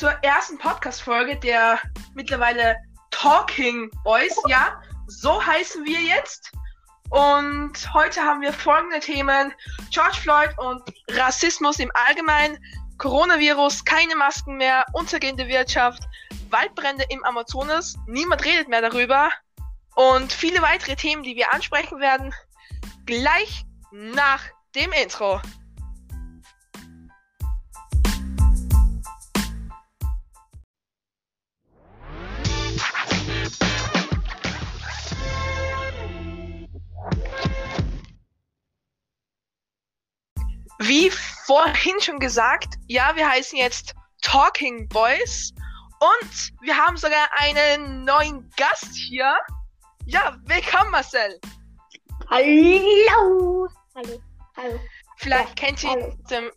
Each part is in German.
zur ersten Podcast-Folge der mittlerweile Talking Boys. Ja, so heißen wir jetzt. Und heute haben wir folgende Themen: George Floyd und Rassismus im Allgemeinen, Coronavirus, keine Masken mehr, untergehende Wirtschaft, Waldbrände im Amazonas, niemand redet mehr darüber und viele weitere Themen, die wir ansprechen werden, gleich nach dem Intro. Wie vorhin schon gesagt, ja, wir heißen jetzt Talking Boys und wir haben sogar einen neuen Gast hier. Ja, willkommen Marcel. Hallo. Hallo. Hallo. Vielleicht ja, kennt ihr ihn aus dem,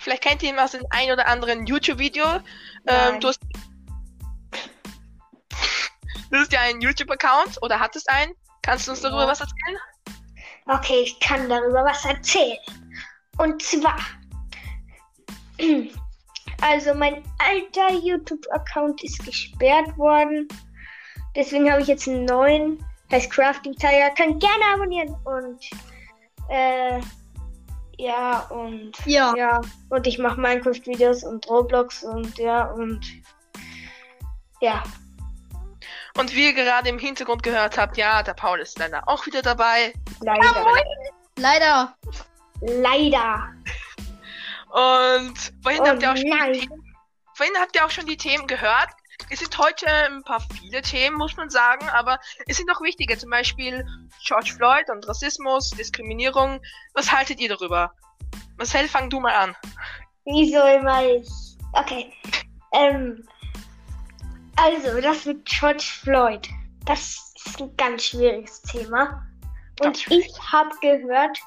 vielleicht kennt ihr ihn aus dem ein oder anderen YouTube-Video. Ähm, du hast, du hast ja einen YouTube-Account oder hattest einen. Kannst du uns darüber ja. was erzählen? Okay, ich kann darüber was erzählen. Und zwar, also mein alter YouTube-Account ist gesperrt worden. Deswegen habe ich jetzt einen neuen. Heißt Crafting Tiger. Kann gerne abonnieren. Und äh, ja, und ja. ja. Und ich mache Minecraft-Videos und Roblox und ja, und ja. Und wie ihr gerade im Hintergrund gehört habt, ja, der Paul ist leider auch wieder dabei. Leider. Leider. Leider. Und vorhin, oh, habt ihr auch schon die, vorhin habt ihr auch schon die Themen gehört. Es sind heute ein paar viele Themen, muss man sagen, aber es sind auch wichtige, zum Beispiel George Floyd und Rassismus, Diskriminierung. Was haltet ihr darüber? Marcel, fang du mal an. Wieso immer ich? Okay. Ähm, also, das mit George Floyd, das ist ein ganz schwieriges Thema. Und ich habe gehört,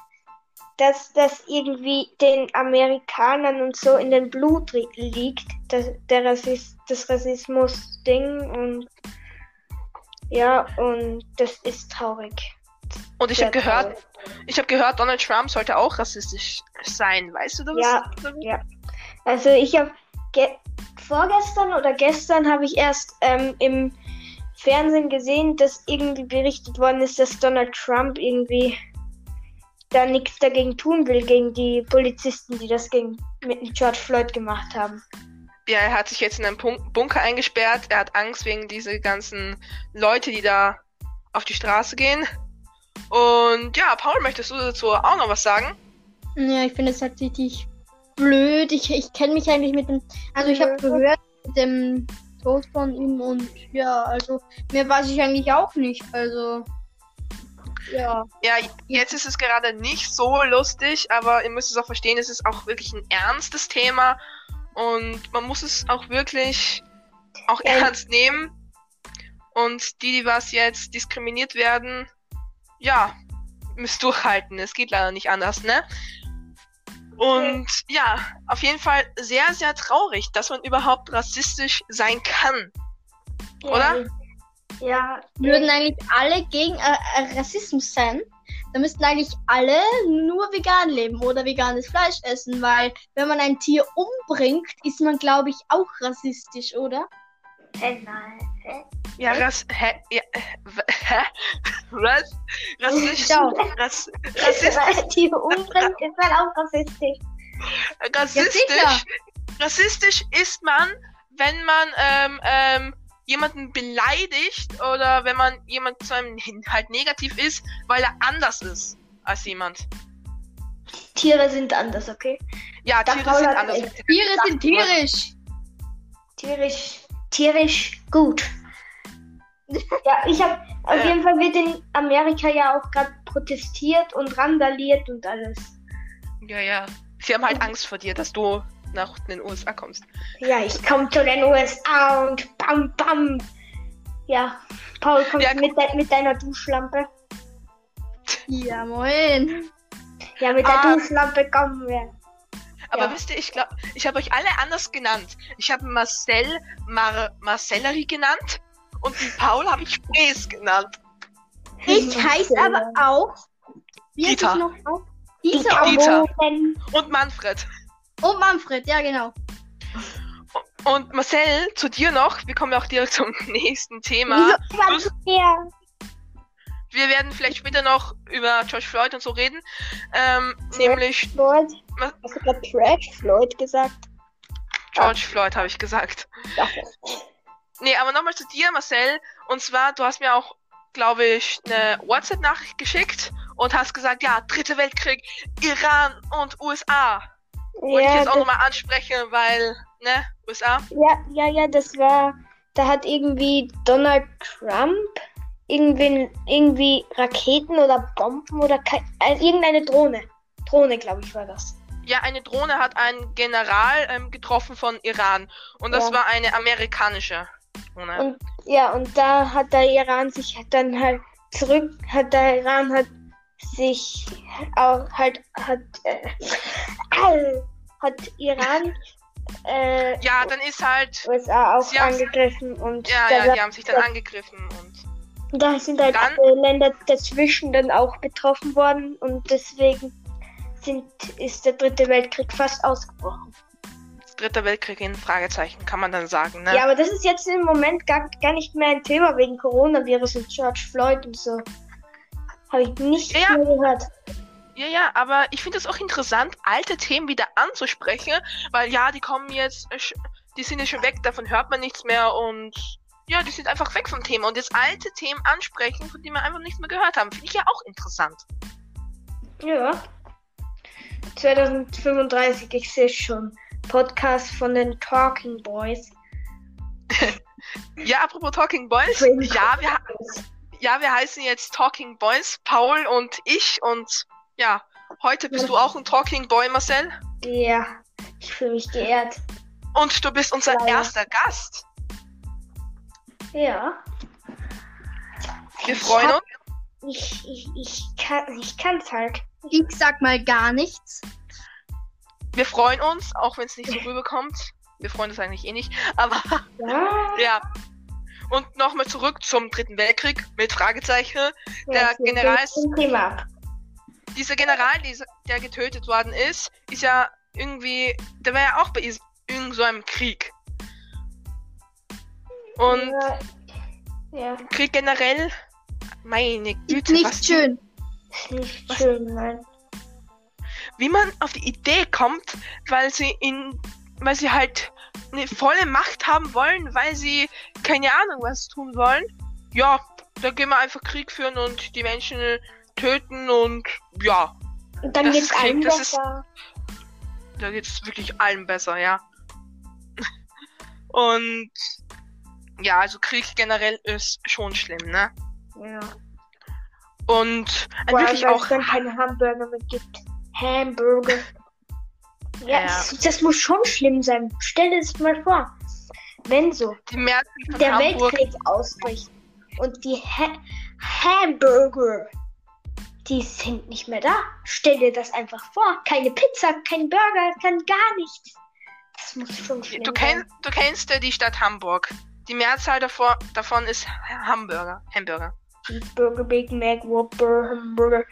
dass das irgendwie den Amerikanern und so in den Blut liegt, das, der Rassist, das Rassismus-Ding und ja, und das ist traurig. Und ich habe gehört, ich habe gehört, Donald Trump sollte auch rassistisch sein. Weißt du das? Ja, ja. Also ich habe vorgestern oder gestern habe ich erst ähm, im Fernsehen gesehen, dass irgendwie berichtet worden ist, dass Donald Trump irgendwie da nichts dagegen tun will, gegen die Polizisten, die das gegen, mit George Floyd gemacht haben. Ja, er hat sich jetzt in einen Bunker eingesperrt. Er hat Angst wegen dieser ganzen Leute, die da auf die Straße gehen. Und ja, Paul, möchtest du dazu auch noch was sagen? Ja, ich finde es halt richtig blöd. Ich, ich kenne mich eigentlich mit dem. Also, ich habe gehört mit dem Tod von ihm und ja, also mehr weiß ich eigentlich auch nicht. Also. Ja. Ja, jetzt ist es gerade nicht so lustig, aber ihr müsst es auch verstehen, es ist auch wirklich ein ernstes Thema und man muss es auch wirklich auch ja. ernst nehmen. Und die, die was jetzt diskriminiert werden, ja, müsst durchhalten. Es geht leider nicht anders, ne? Und ja, auf jeden Fall sehr, sehr traurig, dass man überhaupt rassistisch sein kann. Ja, Oder? Ja. Würden eigentlich alle gegen äh, äh, Rassismus sein? dann müssten eigentlich alle nur vegan leben oder veganes Fleisch essen, weil wenn man ein Tier umbringt, ist man, glaube ich, auch rassistisch, oder? Hä, nein. Hä? Ja, Rass, hä, ja, hä, was? Rassistisch, Rass, rassistisch. Tiere umbringt ist man auch rassistisch. Rassistisch, ja, rassistisch ist man, wenn man, ähm, ähm, jemanden beleidigt oder wenn man jemand zu einem halt negativ ist, weil er anders ist als jemand. Tiere sind anders, okay? Ja, Tiere sind anders. Tiere sind tierisch. Tierisch, tierisch gut. ja, ich habe auf äh, jeden Fall wird in Amerika ja auch gerade protestiert und randaliert und alles. Ja, ja. Sie haben halt Angst vor dir, dass du nach den USA kommst. Ja, ich komme zu den USA und bam, bam. Ja, Paul, kommst ja, mit, de mit deiner Duschlampe? Ja, moin. Ja, mit der ah, Duschlampe kommen wir. Aber ja. wisst ihr, ich glaube, ich habe euch alle anders genannt. Ich habe Marcel Mar Marcellery genannt und den Paul habe ich Fräs genannt. Ich heiße aber auch. Wie Dieter. Noch Dieter. Dieter. Und Manfred. Und Manfred, ja genau. Und Marcel, zu dir noch, wir kommen ja auch direkt zum nächsten Thema. Ja. Wir werden vielleicht später noch über George Floyd und so reden. Ähm, nämlich Floyd. Was? Hast du gerade Trash Floyd gesagt? George Floyd habe ich gesagt. Ja. Nee, aber nochmal zu dir, Marcel. Und zwar, du hast mir auch, glaube ich, eine WhatsApp-Nachricht geschickt und hast gesagt, ja, Dritte Weltkrieg, Iran und USA. Wollte ich Ja, jetzt auch nochmal ansprechen, weil, ne, USA. ja, ja, ja, das war. Da hat irgendwie Donald Trump irgendwie, irgendwie Raketen oder Bomben oder äh, irgendeine Drohne. Drohne, glaube ich, war das. Ja, eine Drohne hat einen General ähm, getroffen von Iran. Und das Ja. war eine amerikanische Drohne. Und ja, und da hat der Iran sich dann halt zurück, hat der Iran hat sich auch halt hat äh, äh, hat Iran äh, ja, dann ist halt. USA auch angegriffen und Ja, da, ja, die haben sich dann angegriffen und. da sind halt Dann- alle Länder dazwischen dann auch betroffen worden und deswegen sind, ist der dritte Weltkrieg fast ausgebrochen. Dritter Weltkrieg in Fragezeichen, kann man dann sagen, ne? Ja, aber das ist jetzt im Moment gar, gar nicht mehr ein Thema wegen Coronavirus und George Floyd und so. Habe ich nicht Ja. mehr gehört. Ja, ja, aber ich finde es auch interessant, alte Themen wieder anzusprechen, weil ja, die kommen jetzt, äh, die sind ja schon weg, davon hört man nichts mehr und ja, die sind einfach weg vom Thema und jetzt alte Themen ansprechen, von denen wir einfach nichts mehr gehört haben, finde ich ja auch interessant. Ja. 2035, ich sehe schon. Podcast von den Talking Boys. Ja, apropos Talking Boys, ja, wir, ha- ja, wir heißen jetzt Talking Boys, Paul und ich und ja, heute bist du auch ein Talking Boy, Marcel, Ja, ich fühle mich geehrt. und du bist unser Leider. erster Gast. Ja. Wir Ich freuen hab- uns. Ich, ich, ich kann ich kann's halt. Ich sag mal gar nichts. Wir freuen uns, auch wenn es nicht so rüberkommt. Wir freuen uns eigentlich eh nicht. Aber Ja. ja. Und nochmal zurück zum Dritten Weltkrieg mit Fragezeichen. Der General ist-. Dieser General, dieser, der getötet worden ist, ist ja irgendwie, der war ja auch bei is- irgend so einem Krieg. Und Ja. ja. Krieg generell, meine Ist Güte, nicht was, schön. Ist nicht Was? schön, nein. wie man auf die Idee kommt, weil sie in, weil sie halt eine volle Macht haben wollen, weil sie keine Ahnung was tun wollen. Ja, da gehen wir einfach Krieg führen und die Menschen töten und ja, Und dann Das geht's ist Krieg, allen das ist- besser. da geht's wirklich allen besser, ja. Und ja, also Krieg generell ist schon schlimm, ne? Ja. Und allem, wirklich auch es dann keine Hamburger mehr gibt. Hamburger. Ja, Ja. Das, das muss schon schlimm sein. Stell dir das mal vor. Wenn so der Hamburg. Weltkrieg ausbricht und die ha Hamburger, die sind nicht mehr da. Stell dir das einfach vor. Keine Pizza, kein Burger, kein gar nichts. Das muss schon schlimm Du, sein. kenn, du kennst ja die Stadt Hamburg. Die Mehrzahl davor, davon ist Hamburger. Hamburger. Cheeseburger, Big Mac, Whopper, Hamburger.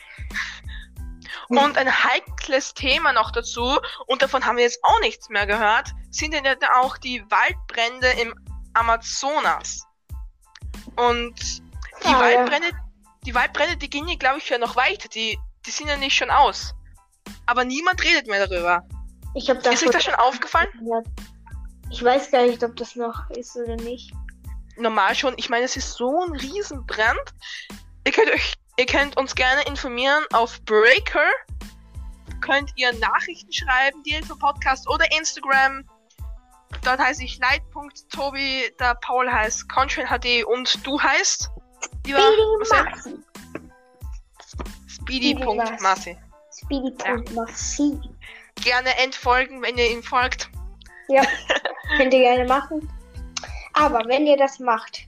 Und ein heikles Thema noch dazu, und davon haben wir jetzt auch nichts mehr gehört, sind ja auch die Waldbrände im Amazonas. Und die Ah, ja. Waldbrände, die Waldbrände, die gehen ja, glaube ich, ja noch weiter. Die, die sind ja nicht schon aus. Aber niemand redet mehr darüber. Ich habe Ist euch das schon aufgefallen? Ich weiß gar nicht, ob das noch ist oder nicht. Normal schon. Ich meine, es ist so ein Riesenbrand. Ihr könnt euch, ihr könnt uns gerne informieren auf Breaker. Könnt ihr Nachrichten schreiben, direkt vom Podcast oder Instagram. Dort heiße ich Light.tobi, der Paul heißt ContrainHD und du heißt? Lieber Marcel? Speedy.Massi. Speedy.Maxi. Gerne entfolgen, wenn ihr ihm folgt. Ja, könnt ihr gerne machen. Aber wenn ihr das macht,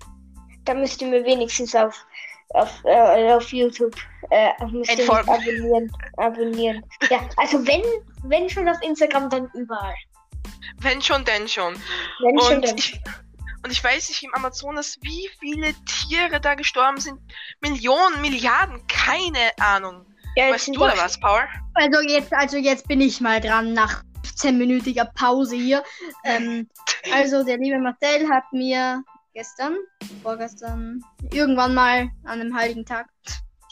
dann müsst ihr mir wenigstens auf, auf, äh, auf YouTube äh, müsst ihr abonnieren. abonnieren. Ja, also wenn, wenn schon auf Instagram, dann überall. Wenn schon, denn schon. Wenn schon, Und dann. ich, und ich weiß nicht im Amazonas, wie viele Tiere da gestorben sind. Millionen, Milliarden, keine Ahnung. Ja, Weißt du da was, Paul? Also jetzt, also jetzt bin ich mal dran nach 15-minütiger Pause hier. Ähm, also, der liebe Marcel hat mir gestern, vorgestern, irgendwann mal an einem heiligen Tag,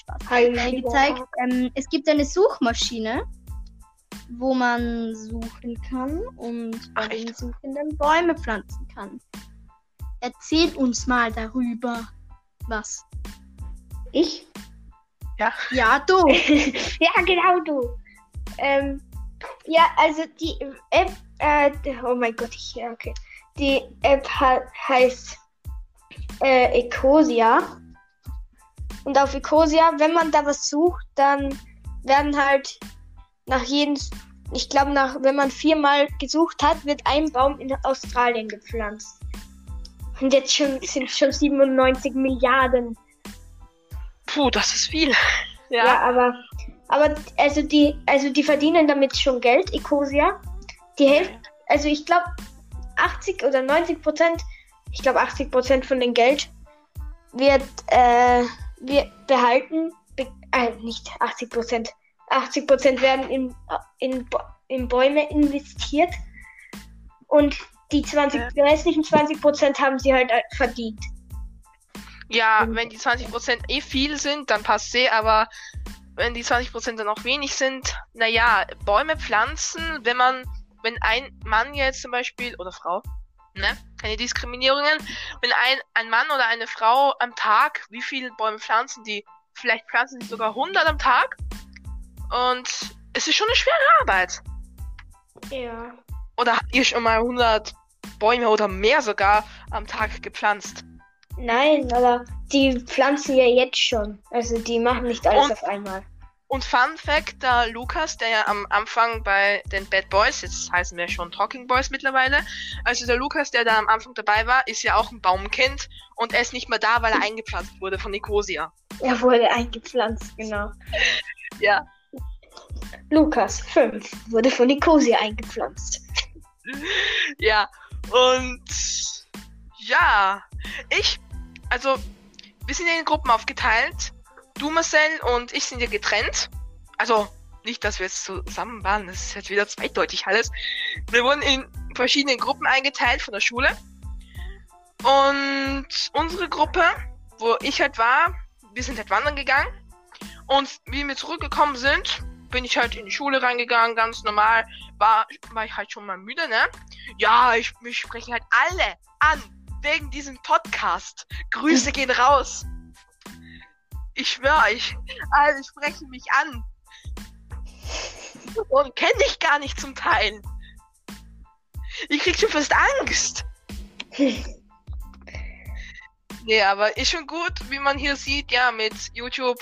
Spaß, Heiliger gezeigt, ähm, es gibt eine Suchmaschine, wo man suchen kann und bei Ach, den? Suchenden Bäume pflanzen kann. Erzähl uns mal darüber was. Ich? Ja, du. ja, genau du. Ähm, ja, also die App, äh, oh mein Gott, ich, ja, okay. Die App heißt äh, Ecosia. Und auf Ecosia, wenn man da was sucht, dann werden halt nach jedem, ich glaube, nach, wenn man viermal gesucht hat, wird ein Baum in Australien gepflanzt. Und jetzt schon sind schon 97 Milliarden Puh, das ist viel. Ja, Ja. aber, aber also die, also die verdienen damit schon Geld, Ecosia. Die Hälfte, also ich glaube 80 oder 90 Prozent, ich glaube 80 Prozent von dem Geld wird, äh, wird behalten, be äh, nicht 80 Prozent, 80 Prozent werden in, in, in Bäume investiert und die 20, Ja. restlichen 20 Prozent haben sie halt äh, verdient. Ja, Und- wenn die 20% eh viel sind, dann passt eh, aber wenn die 20% dann auch wenig sind, naja, Bäume pflanzen, wenn man, wenn ein Mann jetzt zum Beispiel, oder Frau, ne, keine Diskriminierungen, wenn ein, ein Mann oder eine Frau am Tag, wie viele Bäume pflanzen die? Vielleicht pflanzen sie sogar 100 am Tag und es ist schon eine schwere Arbeit. Ja. Oder habt ihr schon mal 100 Bäume oder mehr sogar am Tag gepflanzt? Nein, aber die pflanzen ja jetzt schon. Also die machen nicht alles Und- auf einmal. Und Fun Fact, der Lukas, der ja am Anfang bei den Bad Boys, jetzt heißen wir schon Talking Boys mittlerweile, also der Lukas, der da am Anfang dabei war, ist ja auch ein Baumkind und er ist nicht mehr da, weil er eingepflanzt wurde von Nicosia. Er wurde eingepflanzt, genau. Ja. Lukas, 5, wurde von Nicosia eingepflanzt. Ja, und ja, ich, also, wir sind in Gruppen aufgeteilt. Du, Marcel und ich sind ja getrennt. Also, nicht, dass wir jetzt zusammen waren, das ist jetzt wieder zweideutig alles. Wir wurden in verschiedene Gruppen eingeteilt von der Schule. Und unsere Gruppe, wo ich halt war, wir sind halt wandern gegangen. Und wie wir zurückgekommen sind, bin ich halt in die Schule reingegangen, ganz normal. War, war ich halt schon mal müde, ne? Ja, ich, mich sprechen halt alle an wegen diesem Podcast. Grüße gehen raus. Ich schwöre euch, alle sprechen mich an. Und kenne ich gar nicht zum Teil. Ich krieg schon fast Angst. Nee, aber ist schon gut, wie man hier sieht, ja, mit YouTube,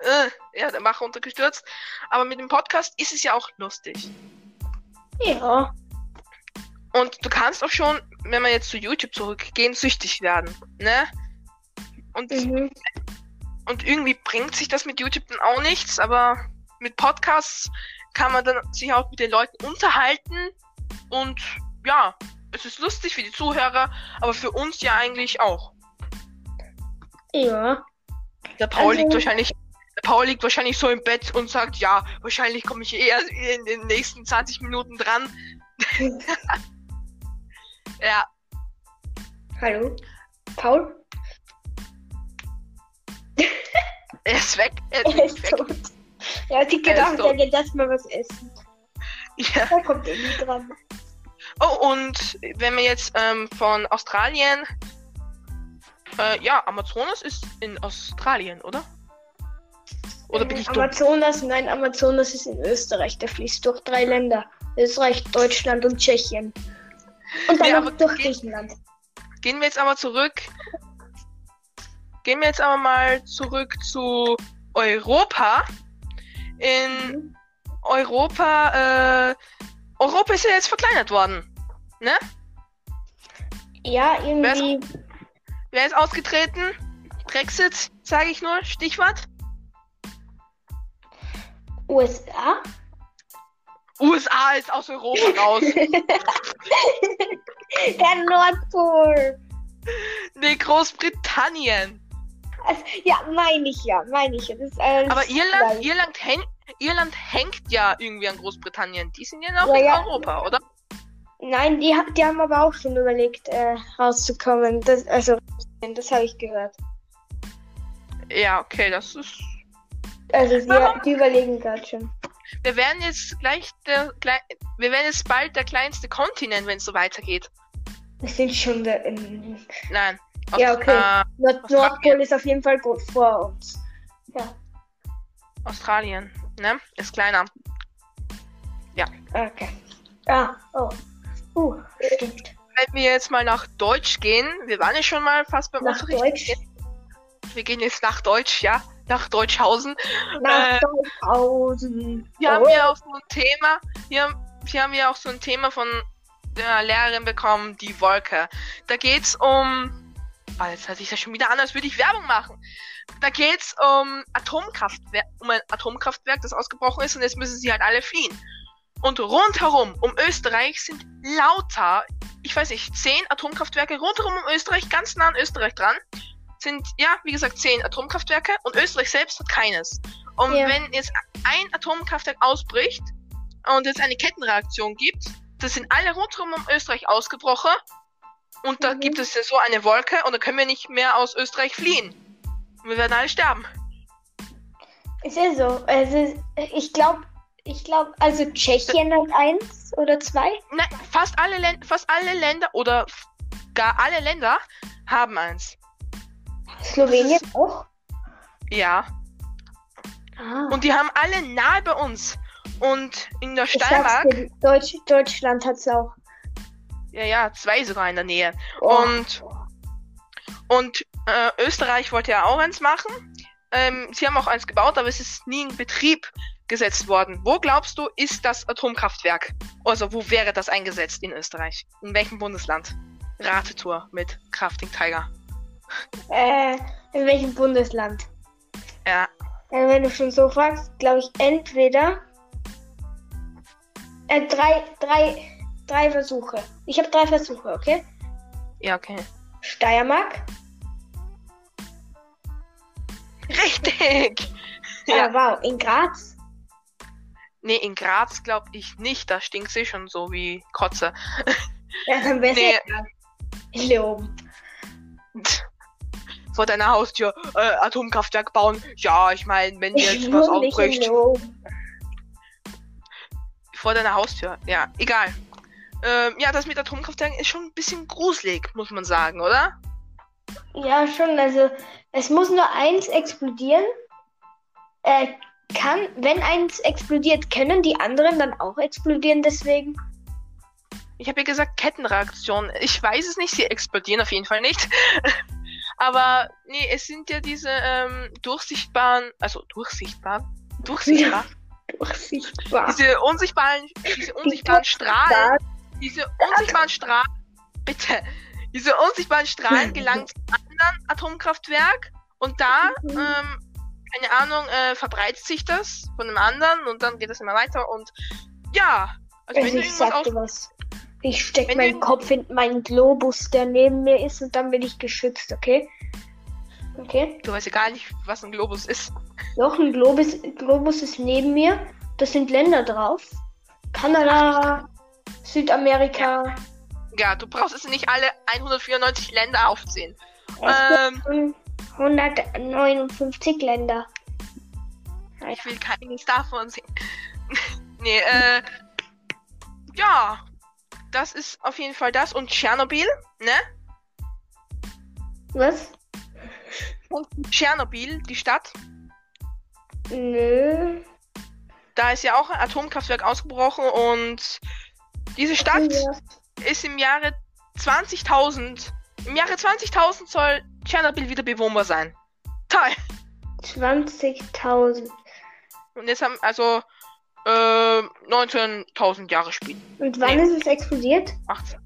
äh, ja, der Macher untergestürzt. Aber mit dem Podcast ist es ja auch lustig. Ja. Und du kannst auch schon, wenn wir jetzt zu YouTube zurückgehen, süchtig werden, ne? Und, Mhm. Und irgendwie bringt sich das mit YouTube dann auch nichts, aber mit Podcasts kann man dann sich auch mit den Leuten unterhalten und ja, es ist lustig für die Zuhörer, aber für uns ja eigentlich auch. Ja. Der Paul Also- liegt wahrscheinlich, der Paul liegt wahrscheinlich so im Bett und sagt, ja, wahrscheinlich komme ich eher in den nächsten 20 Minuten dran. ja, Hallo? Paul? Er ist weg. Er Er ist ist weg. tot. Er hat sich ist gedacht, er geht erstmal was essen. Ja. Da kommt er nie dran. Oh, und wenn wir jetzt ähm, von Australien. Äh, ja, Amazonas ist in Australien, oder? Oder bin ich dumm? Amazonas, nein, Amazonas ist in Österreich. Der fließt durch drei Länder. Österreich, Deutschland und Tschechien. Und dann Ja, noch durch geht- Griechenland. Gehen wir jetzt aber zurück. Gehen wir jetzt aber mal zurück zu Europa. In. Europa, äh, Europa ist ja jetzt verkleinert worden. Ne? Ja, irgendwie. Wer ist ausgetreten? Brexit, sage ich nur, Stichwort. USA? USA ist aus Europa raus. Der Nordpol. nee, Großbritannien. Also, ja, meine ich ja, meine ich. ja. Das alles Aber Irland, gleich. Irland, häng, Irland hängt ja irgendwie an Großbritannien. Die sind ja noch Ja, in ja. Europa, oder? Nein, die, die haben aber auch schon überlegt, äh, rauszukommen. Das, also, das habe ich gehört. Ja, okay, das ist. Also, die, die überlegen gerade schon. Wir werden jetzt gleich der, klei- wir werden jetzt bald der kleinste Kontinent, wenn es so weitergeht. Wir sind schon da in. Nein. Ja, okay. Äh, Nord. Nordpol ist auf jeden Fall gut vor uns. Ja, Australien, ne? Ist kleiner. okay. Ah, oh. Uh, stimmt. Wenn wir jetzt mal nach Deutsch gehen, wir waren ja schon mal fast beim Nach. Deutsch. Wir gehen jetzt nach Deutsch, ja? Nach Deutschhausen. Nach Äh, Deutschhausen. Wir haben Oh. ja auch so ein Thema, wir haben, wir haben ja auch so ein Thema von der Lehrerin bekommen, die Wolke. Da geht's um, ah, jetzt hört sich das schon wieder an, als würde ich Werbung machen. Da geht's um Atomkraftwerk, um ein Atomkraftwerk, das ausgebrochen ist und jetzt müssen sie halt alle fliehen. Und rundherum um Österreich sind lauter, ich weiß nicht, zehn Atomkraftwerke rundherum um Österreich, ganz nah an Österreich dran. Sind, ja, wie gesagt, zehn Atomkraftwerke und Österreich selbst hat keines. Und Ja. wenn jetzt ein Atomkraftwerk ausbricht und es eine Kettenreaktion gibt, das sind alle rundherum um Österreich ausgebrochen und da Mhm. gibt es ja so eine Wolke und da können wir nicht mehr aus Österreich fliehen. Und wir werden alle sterben. Es ist so. Es ist, ich glaube, ich glaube, also Tschechien hat eins oder zwei. Nein, fast alle, Län fast alle Länder oder gar alle Länder haben eins. Slowenien auch. Ja. Ah. Und die haben alle nahe bei uns. Und in der Steiermark, dir, Deutsch, Deutschland hat's auch. Ja, ja, zwei sogar in der Nähe. Oh. Und, und äh, Österreich wollte ja auch eins machen. Ähm, sie haben auch eins gebaut, aber es ist nie in Betrieb gesetzt worden. Wo glaubst du, ist das Atomkraftwerk? Also, wo wäre das eingesetzt in Österreich? In welchem Bundesland? Ratetour mit Crafting Tiger. Äh, in welchem Bundesland? Ja, Äh, wenn du schon so fragst, glaube ich entweder äh, drei, drei, drei Versuche. Ich habe drei Versuche, okay? ja, okay. Steiermark. Richtig! Ja. Ah, wow, in Graz. Nee, in Graz glaube ich nicht. Da stinkt sie schon so wie Kotze. Ja, dann wäre Nee. nee. Leoben. Vor deiner Haustür äh, Atomkraftwerk bauen. Ja, ich meine, wenn Ich jetzt was in. Leoben. Vor deiner Haustür. Ja, egal. Ähm, ja, das mit Atomkraftwerken ist schon ein bisschen gruselig, muss man sagen, oder? Ja, schon. Also, es muss nur eins explodieren. Äh, kann, wenn eins explodiert, können die anderen dann auch explodieren deswegen? Ich habe ja gesagt, Kettenreaktion. Ich weiß es nicht, sie explodieren auf jeden Fall nicht. Aber nee, es sind ja diese ähm, durchsichtbaren, also durchsichtbar, durchsichtbar, Durchsichtbar. diese unsichtbaren, diese unsichtbaren Strahlen, diese unsichtbaren Strahlen, bitte, diese unsichtbaren Strahlen gelangen zum anderen Atomkraftwerk und da, Mhm. ähm, keine Ahnung, äh, verbreitet sich das von dem anderen und dann geht es immer weiter und ja, also wenn Also du ich irgendwas sag aus dir was. Ich steck Wenn meinen Kopf in meinen Globus, der neben mir ist, und dann bin ich geschützt, okay? Okay? Du weißt ja gar nicht, was ein Globus ist. Doch, ein Globus, Globus ist neben mir. Das sind Länder drauf. Kanada, Südamerika. Ja, du brauchst es nicht alle 194 Länder aufzählen. Ähm, gibt 159 Länder. ich will keines davon sehen. nee, äh. Ja. Das ist auf jeden Fall das. Und Tschernobyl, ne? Was? Und Tschernobyl, die Stadt. Nö. Da ist ja auch ein Atomkraftwerk ausgebrochen und diese Stadt ist im Jahre 20.000. Im Jahre 20.000 soll Tschernobyl wieder bewohnbar sein. Toll. 20.000. Und jetzt haben also äh, 19.000 Jahre später. Und wann Nee. ist es explodiert? 18.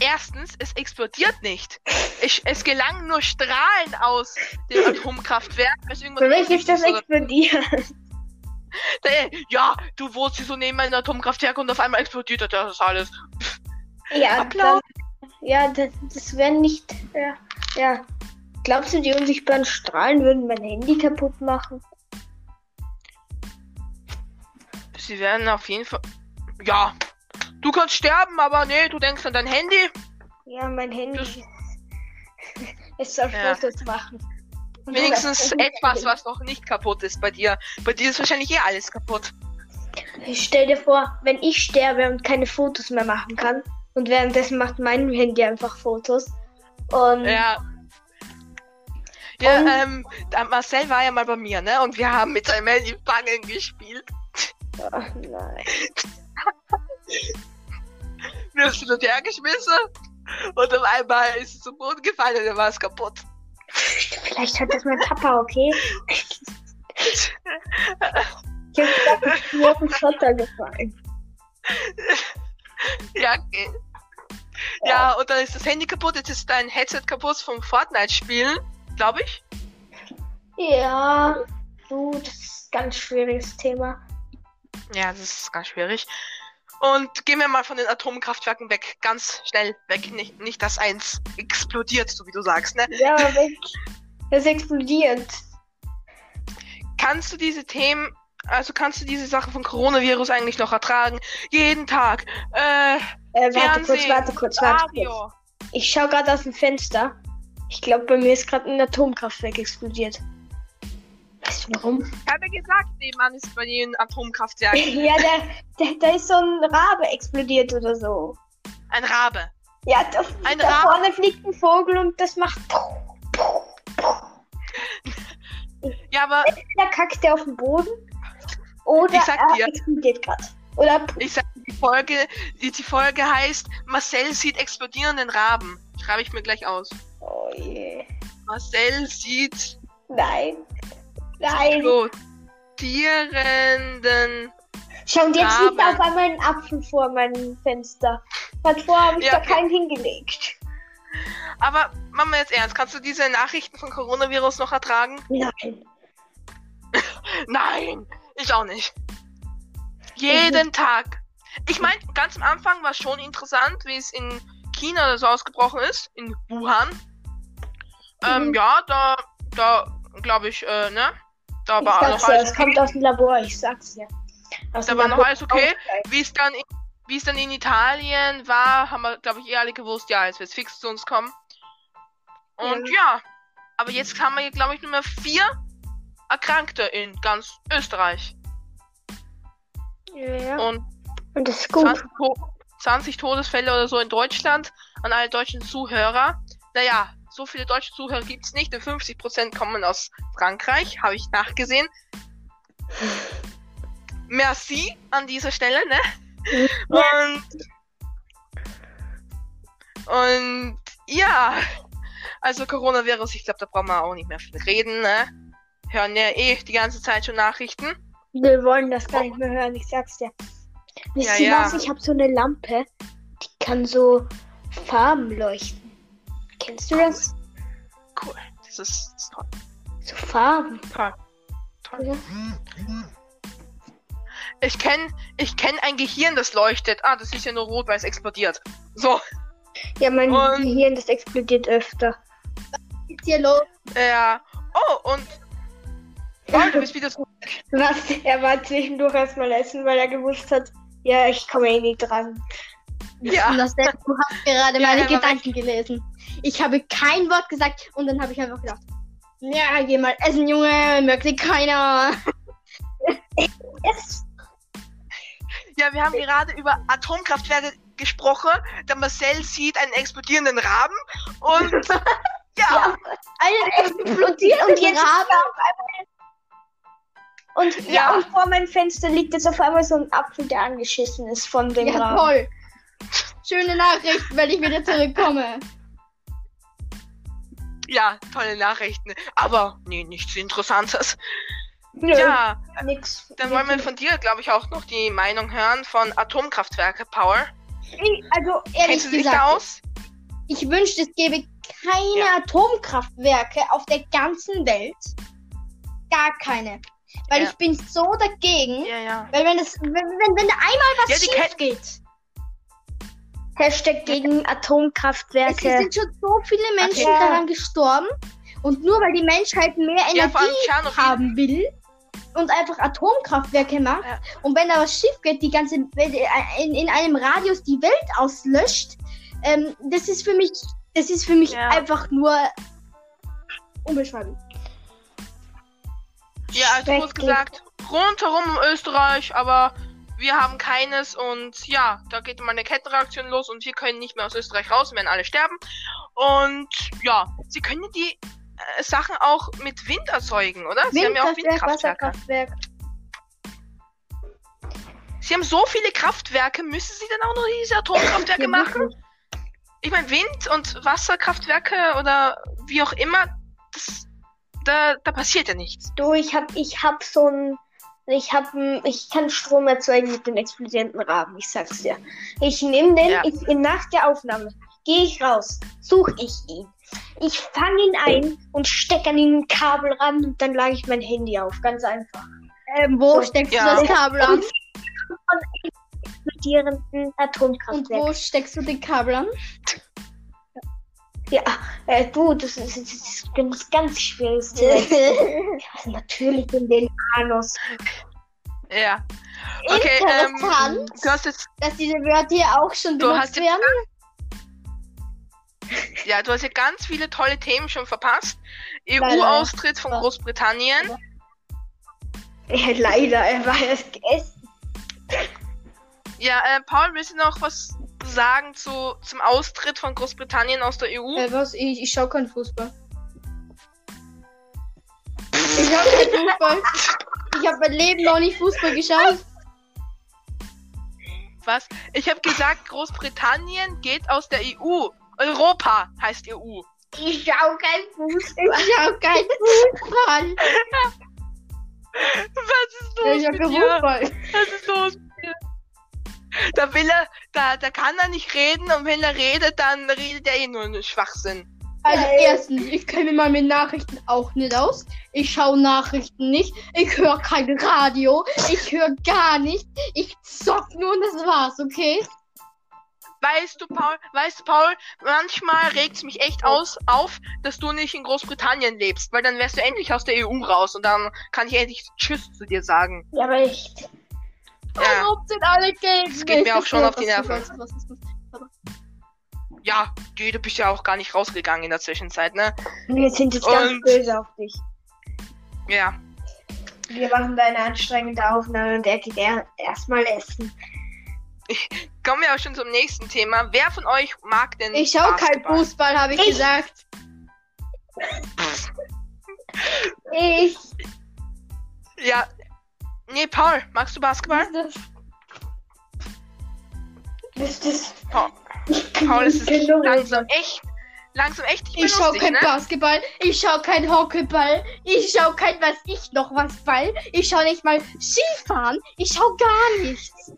Erstens, es explodiert nicht. Es, es gelangen nur Strahlen aus dem Atomkraftwerk. Für mich ist das explodiert. Äh, Ja, du wohnst hier so neben einem Atomkraftwerk und auf einmal explodiert das alles. Ja, Applaus. dann, ja, das, das wäre nicht. Ja, ja. Glaubst du, die unsichtbaren Strahlen würden mein Handy kaputt machen? Sie werden auf jeden Fall. Ja. Du kannst sterben, aber nee, du denkst an dein Handy. Ja, mein Handy. Das- Es soll Ja. Fotos machen. Wenigstens etwas, was noch nicht kaputt ist bei dir. Bei dir ist wahrscheinlich eh alles kaputt. Stell dir vor, wenn ich sterbe und keine Fotos mehr machen kann und währenddessen macht mein Handy einfach Fotos. Und Ja. Ja, Und- ähm, Marcel war ja mal bei mir, ne? Und wir haben mit seinem Handy Fangen gespielt. Ach, nein. Wir haben es hin und her geschmissen. Und auf einmal ist es zum Boden gefallen und dann war es kaputt. Vielleicht hat das mein Papa, okay? Ich hab gedacht, ich bin auf den Schotter gefallen. Ja, okay. Ja, und dann ist das Handy kaputt, jetzt ist dein Headset kaputt vom Fortnite-Spielen, glaube ich. Ja, du, das ist ein ganz schwieriges Thema. Ja, das ist ganz schwierig. Und gehen wir mal von den Atomkraftwerken weg. Ganz schnell weg. Nicht, nicht dass eins explodiert, so wie du sagst, ne? Ja, weg. Das explodiert. Kannst du diese Themen, also kannst du diese Sache von Coronavirus eigentlich noch ertragen? Jeden Tag. Äh, Äh, warte kurz, Fernsehen, warte kurz, warte kurz. Radio. Ich schau gerade aus dem Fenster. Ich glaube, bei mir ist gerade ein Atomkraftwerk explodiert. Weißt du warum? Ich habe ja gesagt, nebenan ist bei dir ein Atomkraftwerk. ja, der, der, da ist so ein Rabe explodiert oder so. Ein Rabe. Ja, da, Ein da Rabe. vorne fliegt ein Vogel und das macht. Ja, aber Da kackt der auf den Boden. Oder er dir. explodiert gerade. Oder ich sag, die Folge, die, die Folge heißt Marcel sieht explodierenden Raben. Schreibe ich mir gleich aus. Oh je. Marcel sieht Nein. Nein. explodierenden. Schau, und jetzt liegt auf einmal ein Apfel vor meinem Fenster. Davor habe ich Ja, da okay. keinen hingelegt. Aber machen wir jetzt ernst. Kannst du diese Nachrichten von Coronavirus noch ertragen? Nein. Nein, ich auch nicht. Jeden Tag. Ich meine, ganz am Anfang war es schon interessant, wie es in China oder so ausgebrochen ist, in Wuhan. Ähm, Mhm. ja, da, da, glaube ich, äh, ne? Da Ich war sag's noch ja, alles es kommt aus dem Labor, ich sag's ja. Aus Da war noch Labor alles okay. Wie es dann, wie es dann in Italien war, haben wir, glaube ich, eh alle gewusst, ja, jetzt wird's fix zu uns kommen. Und ja, aber jetzt haben wir, glaube ich, nur mehr vier Erkrankte in ganz Österreich. Ja, ja. Und Und das ist gut. 20, To 20 Todesfälle oder so in Deutschland an alle deutschen Zuhörer. Naja, so viele deutsche Zuhörer gibt's nicht, denn 50% kommen aus Frankreich, habe ich nachgesehen. Merci an dieser Stelle, ne? Und, und ja, also Coronavirus, ich glaube, da brauchen wir auch nicht mehr viel reden, ne? Hören ja eh die ganze Zeit schon Nachrichten. Wir wollen das gar nicht mehr hören, ich sag's dir. Wisst Ja, ihr ja. was? Ich habe so eine Lampe, die kann so Farben leuchten. Kennst du das? Cool, das ist, das ist toll. So Farben. Toll. Toll. Ja. Ich kenne ich kenn ein Gehirn, das leuchtet. Ah, das ist ja nur rot, weil es explodiert. So, Ja, mein Und- Gehirn, das explodiert öfter. Ist hier los? äh, oh, und. Oh, du bist wieder zurück. Was? Er war zwischendurch erstmal essen, weil er gewusst hat, ja, ich komme eh nicht dran. Ja. Das, du hast gerade Ja, meine Gedanken gelesen. Ich habe kein Wort gesagt und dann habe ich einfach gedacht, ja, geh mal essen, Junge, merkt dir keiner. Ja, wir haben gerade über Atomkraftwerke gesprochen. Der Marcel sieht einen explodierenden Raben. Und. ja, Einen explodiert Und jetzt Raben. Und ja. Ja. und vor meinem Fenster liegt jetzt auf einmal so ein Apfel, der angeschissen ist von dem Ja, Rahmen. toll. Schöne Nachricht, wenn ich wieder zurückkomme. Ja, tolle Nachrichten. Aber, nee, nichts Interessantes. Nö, Ja, nix. dann wollen wir von dir, glaube ich, auch noch die Meinung hören von Atomkraftwerke Power. Also, ehrlich Kennst du dich gesagt, da aus? ich wünschte, es gäbe keine Ja. Atomkraftwerke auf der ganzen Welt. Gar keine. Weil Ja. ich bin so dagegen. Ja, ja. Weil wenn das, wenn, wenn, wenn da einmal was Ja, die schief geht, Hashtag gegen es Atomkraftwerke. sind schon so viele Menschen ja. daran gestorben Und nur weil die Menschheit mehr Ja, Energie Tschernobyl. haben will und einfach Atomkraftwerke macht Ja. und wenn da was schief geht, die ganze Welt, in, in einem Radius die Welt auslöscht, ähm, das ist für mich, das ist für mich Ja. einfach nur unbeschreiblich. Ja, also kurz gesagt, rundherum um Österreich, aber wir haben keines und ja, da geht mal eine Kettenreaktion los und wir können nicht mehr aus Österreich raus, werden alle sterben. Und ja, sie können die äh, Sachen auch mit Wind erzeugen, oder? Sie haben ja auch Windkraftwerk, Windkraftwerke. Wasserkraftwerk. Sie haben so viele Kraftwerke, müssen sie dann auch noch diese Atomkraftwerke Ja, machen? Ich meine, Wind- und Wasserkraftwerke oder wie auch immer, das, da, da passiert ja nichts. Du, ich hab, ich hab so ein, ich hab, ein- ich kann Strom erzeugen mit den explodierenden Raben. Ich sag's dir. Ich nehme den, Ja. ich, nach der Aufnahme gehe ich raus, suche ich ihn. Ich fange ihn ein und stecke an ihn ein Kabel ran und dann lage ich mein Handy auf. Ganz einfach. Ähm, wo So. steckst Ja. du das Kabel an? Explodierenden Und Atomkraftwerk. wo steckst du den Kabel an? Ja, äh, du, das ist, das ist ganz, ganz wechseln. ja, natürlich in den Anus. Ja. Okay, ähm, Interessant. du hast jetzt, Dass diese Wörter hier auch schon Du benutzt hast jetzt- werden. ja, du hast ja ganz viele tolle Themen schon verpasst. EU-Austritt von Ja. Großbritannien. Ja, leider, er war erst gegessen. Ja, äh, Paul, willst du noch was sagen zu, zum Austritt von Großbritannien aus der EU? Äh, was? Ich, ich schau keinen Fußball. Ich hab keinen Fußball. Ich habe mein Leben noch nicht Fußball geschaut. Was? Ich habe gesagt, Großbritannien geht aus der EU. Europa heißt EU. Ich schau kein Fußball. Ich hab keinen Fußball. Was ist los Ich hab mit dir? Fußball. Was ist los? Da will er, da, da kann er nicht reden und wenn er redet, dann redet er eh nur einen Schwachsinn. Also erstens, ich kenne mich mal mit Nachrichten auch nicht aus. Ich schaue Nachrichten nicht. Ich höre kein Radio. Ich höre gar nicht. Ich zock nur und das war's, okay? Weißt du, Paul, weißt du, Paul, manchmal regt's mich echt aus, auf, dass du nicht in Großbritannien lebst, weil dann wärst du endlich aus der EU raus und dann kann ich endlich Tschüss zu dir sagen. Ja, aber echt. Ja, Warum sind alle gegen Das geht mir auch schon auf die Nerven. Ja, du, du bist ja auch gar nicht rausgegangen in der Zwischenzeit, ne? Wir sind jetzt ganz Und- böse auf dich. Ja. Wir machen da eine anstrengende Aufnahme und er geht er erstmal essen. Kommen wir auch schon zum nächsten Thema. Wer von euch mag denn Ich schaue kein Basketball? Fußball, habe ich, Ich- gesagt. Ich. Ja. Nee, Paul, magst du Basketball? Das, das, Paul, Paul es ist langsam echt, langsam echt Ich schaue lustig, kein ne? Basketball, ich schaue kein Hockeyball, ich schaue kein was ich noch was Ball, ich schaue nicht mal Skifahren, ich schaue gar nichts.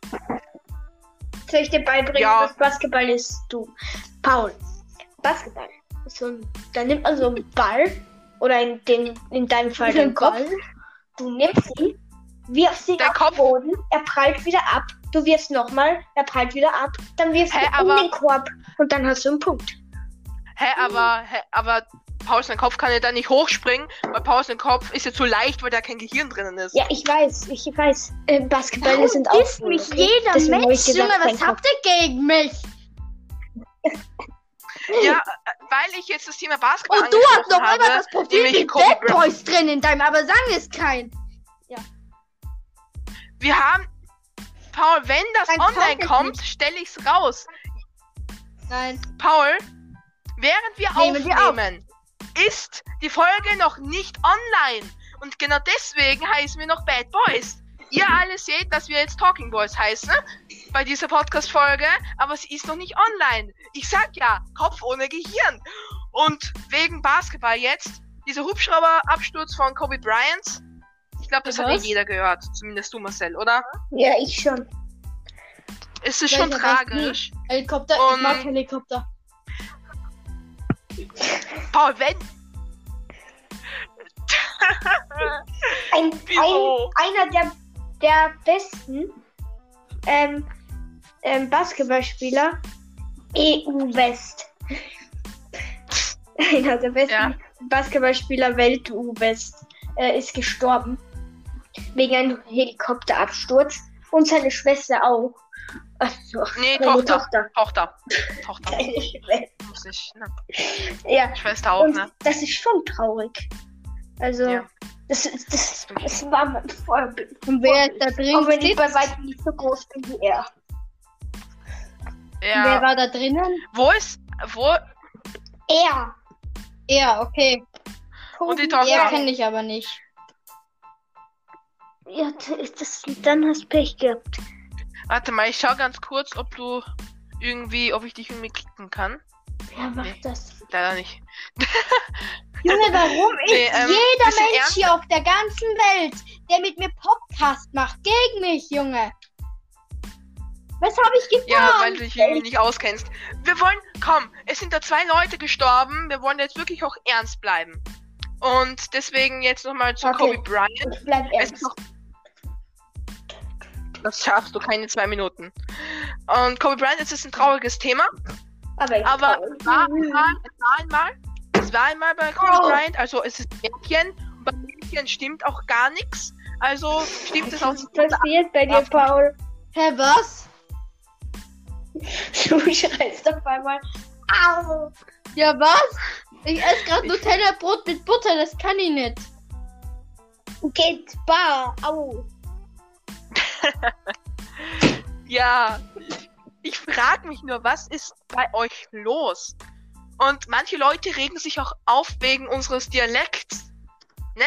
soll ich dir beibringen, Ja. was Basketball ist? Du. Paul. Basketball. ist So ein, da nimmt man so einen Ball oder in, den, in deinem Fall den Kopf. Du nimmst ihn, wirfst ihn Der auf Kopf? den Boden, er prallt wieder ab. Du wirfst nochmal, er prallt wieder ab. Dann wirfst Hä, du um aber- den Korb und dann hast du einen Punkt. Hä, aber, hä, aber Paul sein Kopf kann ja da nicht hochspringen, weil Paul sein Kopf ist ja zu leicht, weil da kein Gehirn drinnen ist. Ja, ich weiß, ich weiß. Äh, Basketball Warum sind auch. cool, mich jeder Deswegen Mensch, Junge, was habt ihr gegen mich? Ja, äh, weil ich jetzt das Thema Basketball Und du hast noch habe, das Profil Bad Bryant. Boys drin in deinem, aber sagen es kein. Wir haben, Paul, wenn das Dein online kommt, stelle ich's raus. Nein. Paul, während wir Nehmen wir aufnehmen, ist die Folge noch nicht online. Und genau deswegen heißen wir noch Bad Boys. Ihr alle seht, dass wir jetzt Talking Boys heißen bei dieser Podcast-Folge, aber sie ist noch nicht online. Ich sag ja, Kopf ohne Gehirn. Und wegen Basketball jetzt, dieser Hubschrauberabsturz von Kobe Bryant, ich glaube, das hat ja Was? jeder gehört, zumindest du, Marcel, oder? Ja, ich schon. Es ist Ja, schon tragisch. Helikopter, Und- ich mag Helikopter. Paul, wenn. Ein, ein, einer der, der besten ähm, ähm, Basketballspieler EU West. einer der besten Ja. Basketballspieler Welt-Uwest äh, ist gestorben. Wegen einem Helikopterabsturz. Und seine Schwester auch. Achso, Nee, seine Tochter. Tochter. Tochter. Seine Schwester. Muss ich, ne? Ja, Schwester auch, und ne? das ist schon traurig. Also, Ja. das, das, das war mein Vorbild. Und wer da drin Auch wenn ich bei weitem nicht so groß bin wie er. Wer Ja. war da drinnen? Wo ist, wo, Er. Er, okay. Und die Er Tochter? kenne ich aber nicht. Ja, das, dann hast du Pech gehabt. Warte mal, ich schau ganz kurz, ob du irgendwie, ob ich dich irgendwie klicken kann. Wer macht Nee. das? Leider nicht. Junge, warum ist Nee, ähm, jeder Mensch ernst- hier auf der ganzen Welt, der mit mir Podcast macht, gegen mich, Junge? Was habe ich getan? Ja, weil du dich irgendwie nicht auskennst. Wir wollen, komm, es sind da zwei Leute gestorben. Wir wollen jetzt wirklich auch ernst bleiben. Und deswegen jetzt nochmal zu Okay. Kobe Bryant. Ich bleib Es ernst. ist noch, das schaffst du keine zwei Minuten. Und Kobe Bryant, es ist ein trauriges Thema. Aber, Aber es war einmal, es war einmal, es war einmal bei Kobe Oh. Bryant, also es ist Mädchen. Und bei Mädchen stimmt auch gar nichts. Also stimmt es auch Was ist passiert bei dir, Paul? Hä, was? Du schreist auf einmal. Au! Ja, was? Ich esse gerade Nutella-Brot mit Butter, das kann ich nicht. Geht bar! Au! Ja, ich frage mich nur, was ist bei euch los? Und manche Leute regen sich auch auf wegen unseres Dialekts. Ne?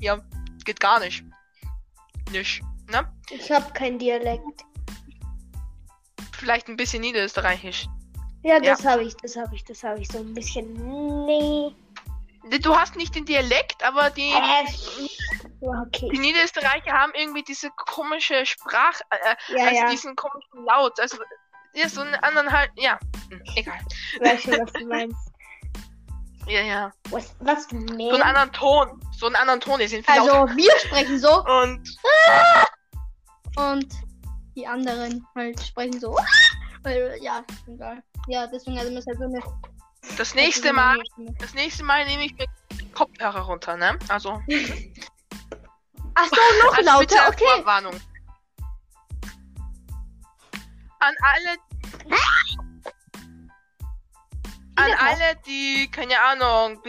Ja, geht gar nicht. Nicht, ne? Ich hab kein Dialekt. Vielleicht ein bisschen niederösterreichisch. Ja, Ja. das habe ich, das habe ich, das habe ich so ein bisschen. Nee. Du hast nicht den Dialekt, aber die, Äh, okay. die Niederösterreicher haben irgendwie diese komische Sprach, äh, Ja, also ja. diesen komischen Laut. Also, ja, so einen anderen halt, ja, hm, egal. Ich weiß schon, was du meinst. Ja, ja. Was, was du So einen meinst? anderen Ton. So einen anderen Ton, die sind viel Also, lauter. wir sprechen so Und und die anderen halt sprechen so. Weil, ja, egal. Ja, deswegen also muss halt so eine. das nächste Mal Das nächste Mal nehme ich mir Kopfhörer runter, ne? Also, Ach so, noch also lauter, okay. Vorwarnung. An alle. An alle, die, keine Ahnung,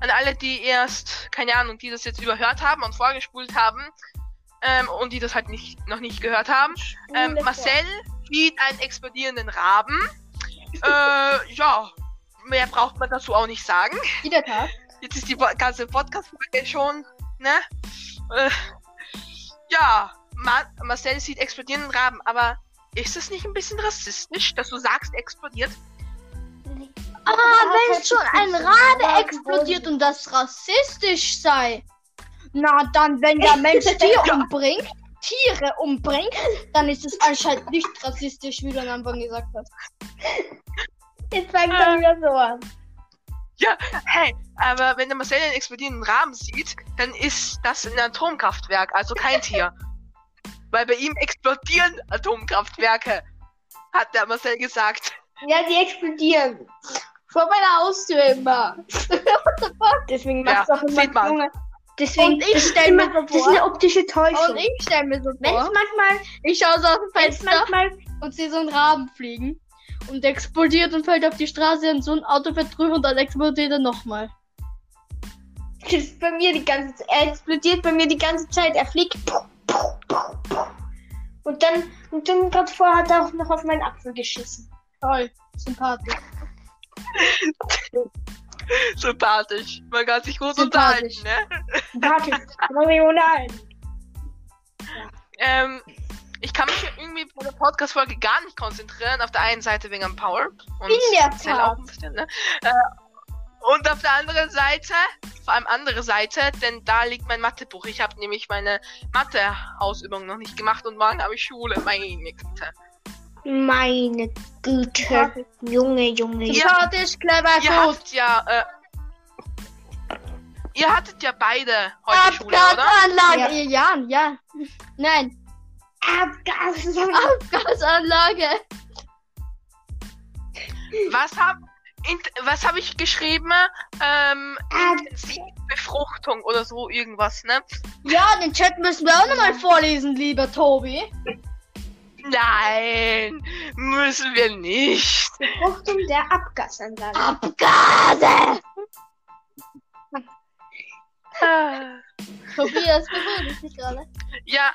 an alle, die erst, keine Ahnung, die das jetzt überhört haben und vorgespult haben, ähm, und die das halt nicht, noch nicht gehört haben. Ähm, Marcel sieht einen explodierenden Raben. äh, ja, mehr braucht man dazu auch nicht sagen. Jeder Tag. Jetzt ist die ganze Podcast-Folge schon, ne? Äh, ja, Ma Marcel sieht explodierenden Raben, aber ist es nicht ein bisschen rassistisch, dass du sagst, explodiert? Ah, wenn schon ein Rabe explodiert und das rassistisch sei. Na, dann, wenn der Mensch Tier Ja. umbringt, Tiere umbringt, dann ist es anscheinend nicht rassistisch, wie du am Anfang gesagt hast. Jetzt fängt er wieder so an. Ja, hey, aber wenn der Marcel einen explodierenden Raben sieht, dann ist das ein Atomkraftwerk, also kein Tier. Weil bei ihm explodieren Atomkraftwerke, hat der Marcel gesagt. Ja, die explodieren. Vor meiner Haustür immer. Deswegen Ja, macht's auch immer sieht man. Junge. Deswegen, Und ich das ist stell mir so Das ist vor- eine optische Täuschung. Und ich stelle mir so Wenn es vor, manchmal, ich schaue so aus dem wenn Fenster manchmal, und sehe so einen Raben fliegen. Und explodiert und fällt auf die Straße und so ein Auto fährt drüber und dann explodiert er nochmal. ist bei mir die ganze Zeit, er explodiert bei mir die ganze Zeit, er fliegt. Und dann, und dann gerade vorher hat er auch noch auf meinen Apfel geschissen. Toll, sympathisch. Sympathisch. Man kann sich gut Sympathisch. unterhalten, ne? Warte, Marional. Ähm, ich kann mich irgendwie bei der Podcast-Folge gar nicht konzentrieren. Auf der einen Seite wegen am Power. Und In der Marcel Tat. auch ein bisschen, ne? Äh, und auf der anderen Seite, vor allem andere Seite, denn da liegt mein Mathebuch. Ich habe nämlich meine Mathe-Hausübung noch nicht gemacht und morgen habe ich Schule. Meine Güte. Meine Güte. Junge, Junge, Junge. Sympathisch, clever, Ihr habt ja, äh, ihr hattet ja beide heute Schule, oder? Abgasanlage. Ja. ja, ja. Nein, Abgas. Abgasanlage. Was habt, was habe ich geschrieben? Ähm, Befruchtung oder so irgendwas, ne? Ja, den Chat müssen wir auch nochmal vorlesen, lieber Tobi. Nein, müssen wir nicht. Befruchtung der Abgasanlage. Abgase! Ah. Tobias beruhigt sich gerade. Ja.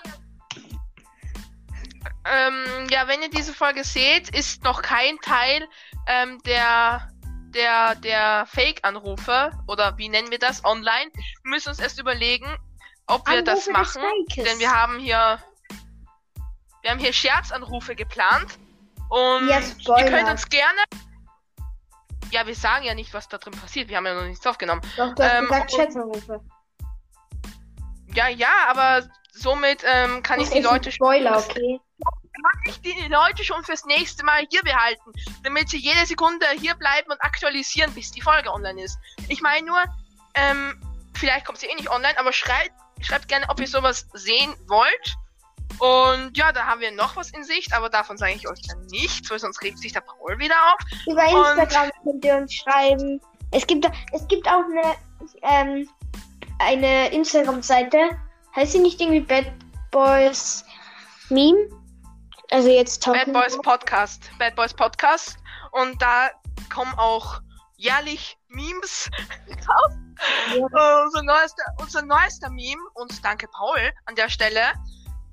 Ähm, ja, wenn ihr diese Folge seht, ist noch kein Teil ähm, der der der Fake-Anrufe oder wie nennen wir das online. Wir müssen uns erst überlegen, ob wir das Anrufe des machen, denn wir haben hier wir haben hier Scherzanrufe geplant und Ja, ihr könnt uns gerne ja, wir sagen ja nicht, was da drin passiert. Wir haben ja noch nichts aufgenommen. Doch, du hast Ähm, gesagt Chatanrufe. Ja, ja, aber somit ähm, kann ich Das die Leute Spoiler, okay? Ich die Leute schon fürs nächste Mal hier behalten, damit sie jede Sekunde hier bleiben und aktualisieren, bis die Folge online ist. Ich meine nur, ähm, vielleicht kommt sie eh nicht online, aber schreibt, schreibt gerne, ob ihr sowas sehen wollt. Und ja, da haben wir noch was in Sicht, aber davon sage ich euch dann nichts, weil sonst regt sich der Paul wieder auf. Über Und- Instagram könnt ihr uns schreiben. Es gibt, es gibt auch eine, ähm, eine Instagram-Seite. Heißt sie nicht irgendwie Bad Boys Meme? Also jetzt Bad Talking Boys Podcast. Bad Boys Podcast. Und da kommen auch jährlich Memes raus. Äh, unser, neuester, unser neuester Meme, und danke Paul an der Stelle,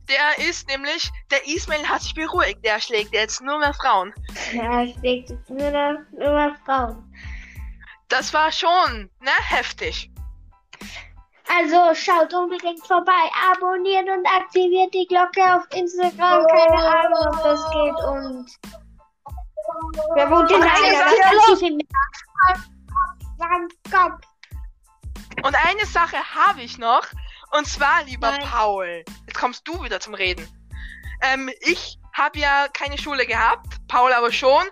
der ist nämlich, der Ismail hat sich beruhigt. Der schlägt jetzt nur mehr Frauen. Ja, denke, es sind nur, noch- nur noch Frauen. Das war schon, ne, heftig. Also schaut unbedingt vorbei, abonniert und aktiviert die Glocke auf Instagram. Keine Ahnung, ob das geht und wer wohnt eine einer? Und eine Sache habe ich noch. Und zwar, lieber Nein. Paul, jetzt kommst du wieder zum Reden. Ähm, ich habe ja keine Schule gehabt, Paul aber schon.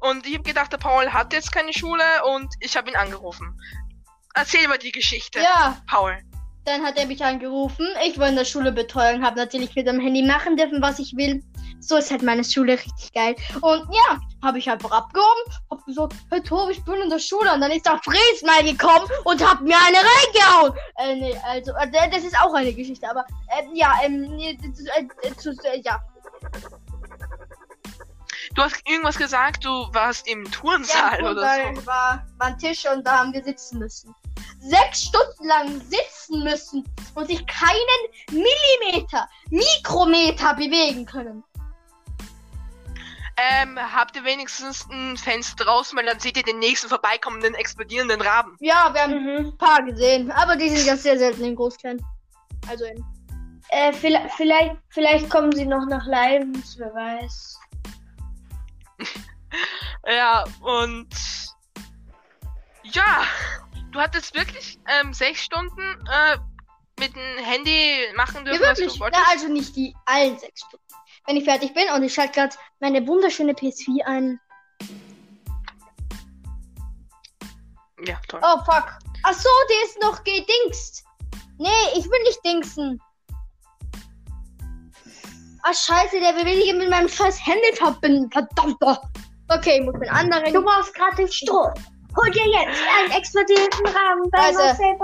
Und ich habe gedacht, der Paul hat jetzt keine Schule und ich habe ihn angerufen. Erzähl mal die Geschichte, Ja, Paul. dann hat er mich angerufen. Ich war in der Schule Betreuung, habe natürlich mit dem Handy machen dürfen, was ich will. So ist halt meine Schule richtig geil. Und ja, habe ich einfach abgehoben, hab gesagt, hey Tobi, ich bin in der Schule. Und dann ist der Fries mal gekommen und hat mir eine reingehauen. Äh, nee, also, äh, das ist auch eine Geschichte, aber, äh, ja, ähm, ist, äh, äh, zu- äh, ja. Du hast irgendwas gesagt, du warst im Ja, Turnsaal und oder da so. war, war ein Tisch und da haben wir sitzen müssen. Sechs Stunden lang sitzen müssen und sich keinen Millimeter, Mikrometer bewegen können. Ähm, habt ihr wenigstens ein Fenster draußen, weil dann seht ihr den nächsten vorbeikommenden explodierenden Raben. Ja, wir haben Mhm. ein paar gesehen, aber die sind ganz sehr selten in Großklein. Also in. Äh, vielleicht, vielleicht, vielleicht kommen sie noch nach Leibniz, wer weiß. Ja, und ja, du hattest wirklich ähm, sechs Stunden äh, mit dem Handy machen Ja, dürfen, was wirklich. du Ja, wolltest. also nicht die allen sechs Stunden. Wenn ich fertig bin und ich schalte gerade meine wunderschöne PS4 ein. Ja, toll. Oh fuck. Ach so, die ist noch gedingst. Nee, ich will nicht dingsen. Ah scheiße, der will mich mit meinem scheiß Handy verbinden. Verdammter. Okay, ich muss den anderen. Du brauchst gerade den Strom. Hol dir jetzt einen explodierenden Rahmen bei Also, Marcel,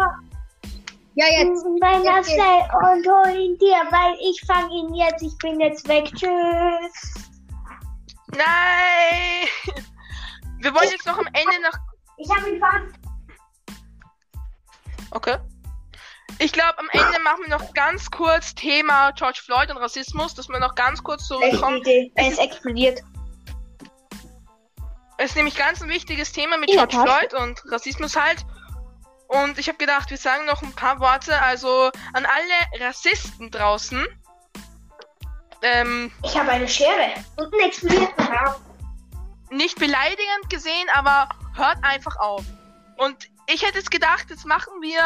Ja, jetzt. bei jetzt Marcel und hol ihn dir, weil ich fang ihn jetzt. Ich bin jetzt weg. Tschüss. Nein! Wir wollen jetzt noch am Ende noch. Ich habe ihn fast. Okay. Ich glaube, am Ende machen wir noch ganz kurz Thema George Floyd und Rassismus, dass wir noch ganz kurz zurückkommen. Idee. Er ist explodiert. Es ist nämlich ganz ein wichtiges Thema mit George. Floyd und Rassismus halt. Und ich habe gedacht, wir sagen noch ein paar Worte, also an alle Rassisten draußen. Ähm, Ich habe eine Schere und einen explodierten Rahmen. nicht beleidigend gesehen, aber hört einfach auf. Und ich hätte jetzt gedacht, jetzt machen wir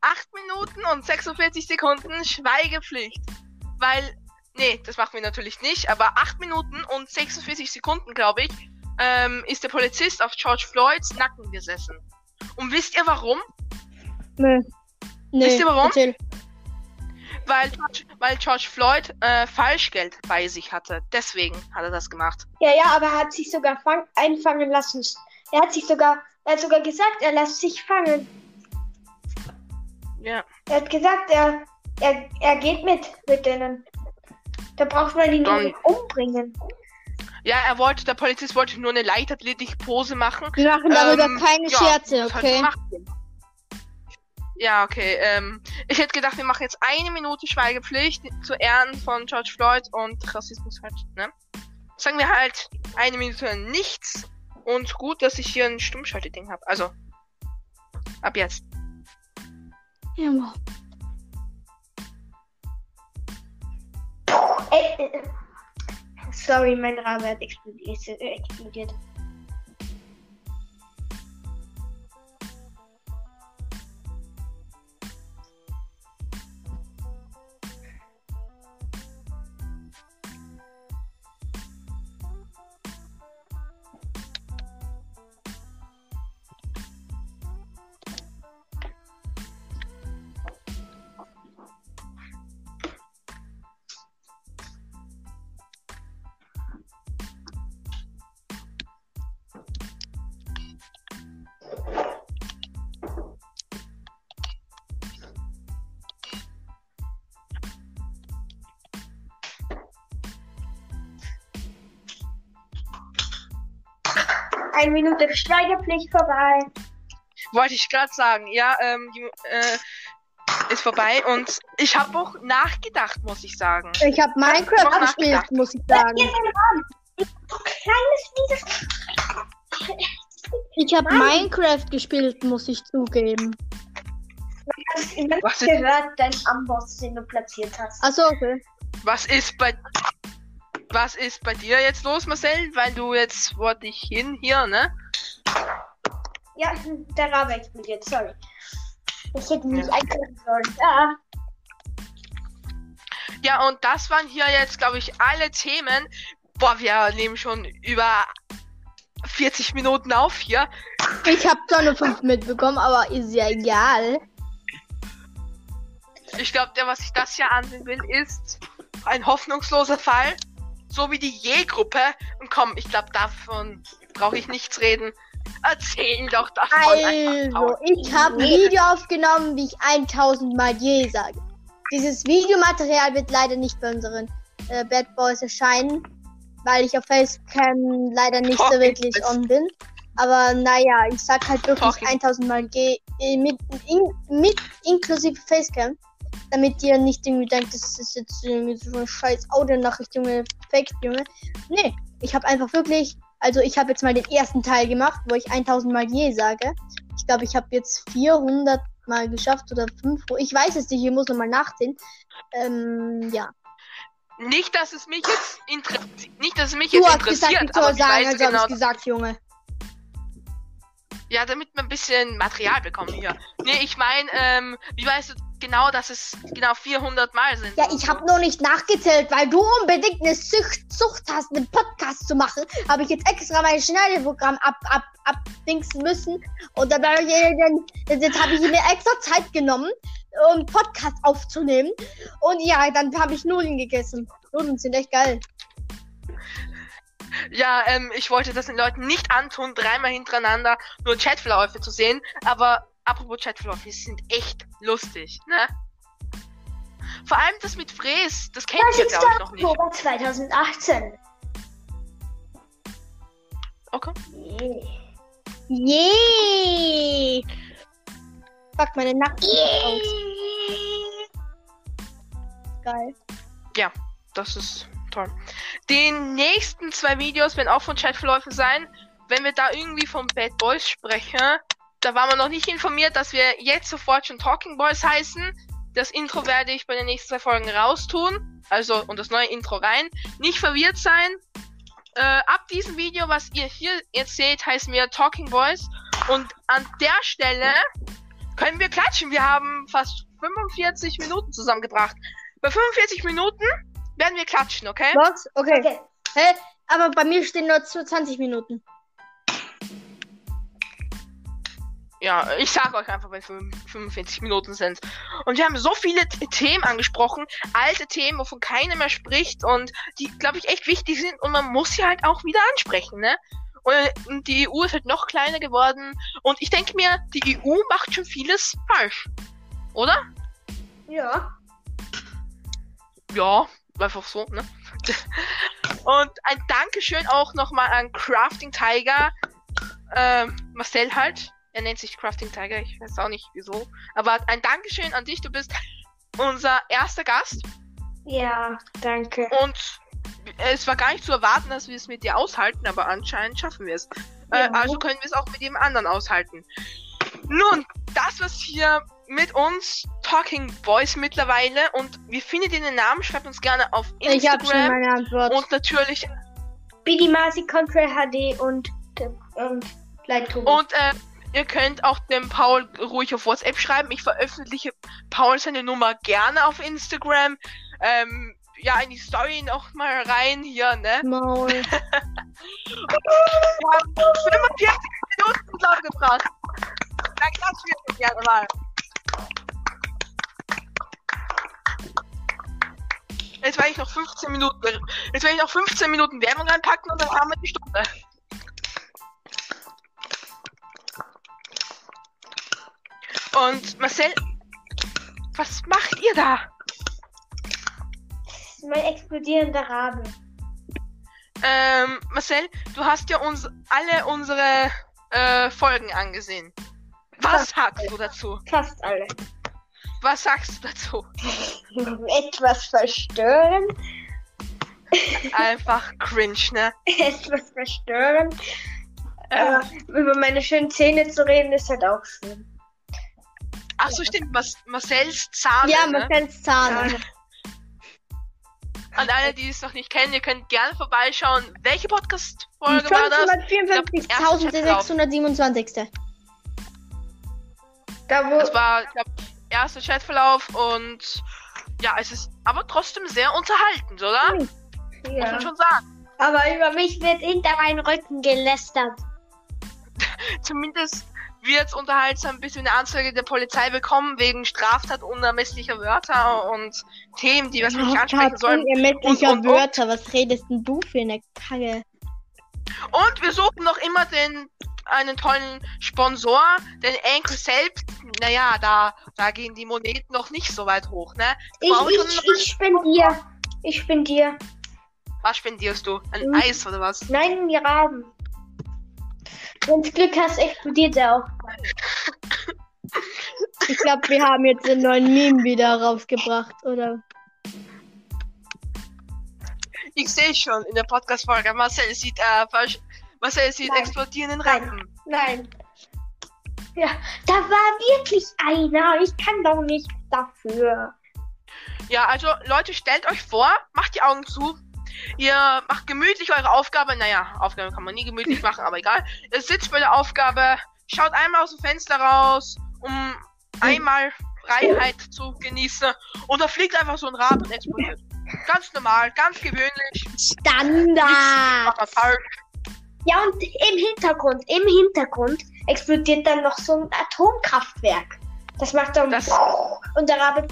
8 Minuten und 46 Sekunden Schweigepflicht. Weil, nee, das machen wir natürlich nicht, aber 8 Minuten und 46 Sekunden, glaube ich, ähm, ist der Polizist auf George Floyds Nacken gesessen. Und wisst ihr warum? Nee. Nee, Wisst ihr warum? Erzähl. Weil, George- weil George Floyd äh, Falschgeld bei sich hatte. Deswegen hat er das gemacht. Ja, ja, aber er hat sich sogar fang einfangen lassen. Er hat sich sogar, er hat sogar gesagt, er lässt sich fangen. Ja. Er hat gesagt, er, er, er geht mit mit denen. Da braucht man ihn nicht umbringen. Ja, er wollte, der Polizist wollte nur eine Leichtathletik-Pose machen. Wir machen darüber Ähm, keine ja, Scherze, halt okay? Ja, okay. Ähm, ich hätte gedacht, wir machen jetzt eine Minute Schweigepflicht zu Ehren von George Floyd und Rassismus halt, ne? Sagen wir halt eine Minute nichts und gut, dass ich hier ein Stummschalteding habe. Also, ab jetzt. Ja, Ey, äh, sorry, mein Rabe hat explodiert. äh. Eine Minute Schweigepflicht vorbei. Wollte ich gerade sagen, ja, ähm, die, äh, ist vorbei und ich habe auch nachgedacht, muss ich sagen. Ich habe Minecraft Mach gespielt, muss ich sagen. Ich habe. Minecraft gespielt, muss ich zugeben. Was ist- gehört, dein Amboss, den du platziert hast. Achso, okay. Was ist bei Was ist bei dir jetzt los, Marcel? Weil du jetzt vor dich hin hier, ne? Ja, der Rabe explodiert, sorry. Ich hätte nicht Ja. einkaufen sollen. Ja. Ja, und das waren hier jetzt, glaube ich, alle Themen. Boah, wir nehmen schon über 40 Minuten auf hier. Ich habe zwar nur fünf mitbekommen, aber ist ja egal. Ich glaube, der, was ich das hier ansehen will, ist ein hoffnungsloser Fall. So wie die Je-Gruppe. Und komm, ich glaube, davon brauche ich nichts reden. Erzähl doch davon. Also, ich habe ein Video aufgenommen, wie ich 1000 Mal je sage. Dieses Videomaterial wird leider nicht bei unseren äh, Bad Boys erscheinen, weil ich auf Facecam leider nicht so Talking wirklich Boys. on bin. Aber naja, ich sag halt wirklich Talking. 1000 Mal G äh, mit, in, mit inklusive Facecam, damit ihr nicht irgendwie denkt, das ist jetzt irgendwie so eine scheiß Audio-Nachricht, Junge, Fake, Junge. Nee, ich habe einfach wirklich, also ich habe jetzt mal den ersten Teil gemacht, wo ich 1000 Mal je sage. Ich glaube, ich habe jetzt 400 Mal geschafft oder 5. Ich weiß es nicht, ich muss nochmal nachsehen. Ähm, ja. Nicht, dass es mich jetzt interessiert. Nicht, dass es mich Du jetzt hast gesagt, interessiert, ich soll aber wie sagen, also du genau, gesagt, Junge. Ja, damit wir ein bisschen Material bekommen hier. Nee, ich meine, ähm, wie weißt du genau, dass es genau 400 Mal sind? Ja, ich habe noch nicht nachgezählt, weil du unbedingt eine Sucht, Sucht hast, einen Podcast zu machen. Habe ich jetzt extra mein Schneideprogramm ab, ab, abdingsen müssen. Und dann, habe ich, dann jetzt habe ich mir extra Zeit genommen, um Podcast aufzunehmen. Und ja, dann habe ich Nudeln gegessen. Nudeln sind echt geil. Ja, ähm, ich wollte das den Leuten nicht antun, dreimal hintereinander nur Chatverläufe zu sehen. Aber apropos Chatverläufe, die sind echt lustig, ne? Vor allem das mit Fräs, das kennt ihr, 30. glaube ich, noch nicht. Oktober 2018. Okay. Yeah. Fuck, meine Nacken aus. Geil. Das ist toll. Die nächsten zwei Videos werden auch von Chatverläufen sein. Wenn wir da irgendwie von Bad Boys sprechen, da waren wir noch nicht informiert, dass wir jetzt sofort schon Talking Boys heißen. Das Intro werde ich bei den nächsten zwei Folgen raustun. Also, und das neue Intro rein. Nicht verwirrt sein. Äh, ab diesem Video, was ihr hier jetzt seht, heißen wir Talking Boys. Und an der Stelle können wir klatschen. Wir haben fast 45 Minuten zusammengebracht. Bei 45 Minuten werden wir klatschen, okay? Was? Okay. Okay. Hä? Aber bei mir stehen nur 20 Minuten. Ja, ich sag euch einfach, bei 45 Minuten sind. Und wir haben so viele Themen angesprochen, alte Themen, wovon keiner mehr spricht und die, glaube ich, echt wichtig sind und man muss sie halt auch wieder ansprechen, ne? Und die EU ist halt noch kleiner geworden. Und ich denke mir, die EU macht schon vieles falsch. Oder? Ja. Ja, einfach so, ne? Und ein Dankeschön auch nochmal an Crafting Tiger. Ähm, Marcel halt. Er nennt sich Crafting Tiger, ich weiß auch nicht wieso. Aber ein Dankeschön an dich, du bist unser erster Gast. Ja, danke. Und es war gar nicht zu erwarten, dass wir es mit dir aushalten, aber anscheinend schaffen wir es. Äh, Ja. also können wir es auch mit jedem anderen aushalten. Nun, das war's hier mit uns, Talking Boys mittlerweile. Und wie findet ihr den Namen? Schreibt uns gerne auf Ich habe schon Instagram. meine Antwort. Und natürlich, Bidi Masi Control HD und, und Lightroom. und äh, ihr könnt auch dem Paul ruhig auf WhatsApp schreiben. Ich veröffentliche Paul seine Nummer gerne auf Instagram. Ähm, ja, in die Story noch mal rein hier, ne? Maul. Wir haben 45 Minuten zusammengebracht. Da klatschen wir gerne mal. Jetzt werde ich noch 15 Minuten. Jetzt werde ich noch 15 Minuten Werbung reinpacken und dann haben wir die Stunde. Und Marcel, was macht ihr da? Das ist mein explodierender Rabe. Ähm, Marcel, du hast ja uns alle unsere äh, Folgen angesehen. Was sagst du dazu? Fast alle. Was sagst du dazu? Etwas verstörend. Einfach cringe, ne? Etwas verstörend. Äh, Aber über meine schönen Zähne zu reden ist halt auch schön. Ach so, stimmt. Mas Marcells Zahn. Ja, ne? Marcells Zahn. An alle, die es noch nicht kennen, ihr könnt gerne vorbeischauen. Welche Podcast-Folge war das? 554. Erster Chatverlauf. 1627. Da wo. Das war, ich glaube, erster Chatverlauf und ja, es ist aber trotzdem sehr unterhaltend, oder? Muss ja. man schon sagen. Aber über mich wird hinter meinen Rücken gelästert. Zumindest wird unterhaltsam, bis wir eine Anzeige der Polizei bekommen wegen Straftat unermesslicher Wörter und Themen, die wir nicht ansprechen sollen. Unermesslicher Und- und- Wörter. Was redest denn du für eine Kacke? Und wir suchen noch immer den einen tollen Sponsor, denn Anchor selbst, naja, da, da gehen die Moneten noch nicht so weit hoch, ne? Ich, ich, ich spendiere. Ich spendiere. Was spendierst du? Ein Mhm. Eis oder was? Nein, die Raben. Wenn du Glück hast, explodiert er auch. Ich glaube, wir haben jetzt den neuen Meme wieder rausgebracht, oder? Ich sehe schon in der Podcast-Folge, Marcel sieht, äh, falsch, Marcel sieht Nein. explodierenden Nein. Ratten. Nein. Ja, da war wirklich einer. Ich kann doch nicht dafür. Ja, also Leute, stellt euch vor, macht die Augen zu. Ihr macht gemütlich eure Aufgabe. Naja, Aufgabe kann man nie gemütlich machen, aber egal. Ihr sitzt bei der Aufgabe, schaut einmal aus dem Fenster raus, um einmal Freiheit zu genießen. Und da fliegt einfach so ein Rad und explodiert. Ganz normal, ganz gewöhnlich. Standard! Ja, und im Hintergrund, im Hintergrund explodiert dann noch so ein Atomkraftwerk. Das macht dann Das- und der Rabe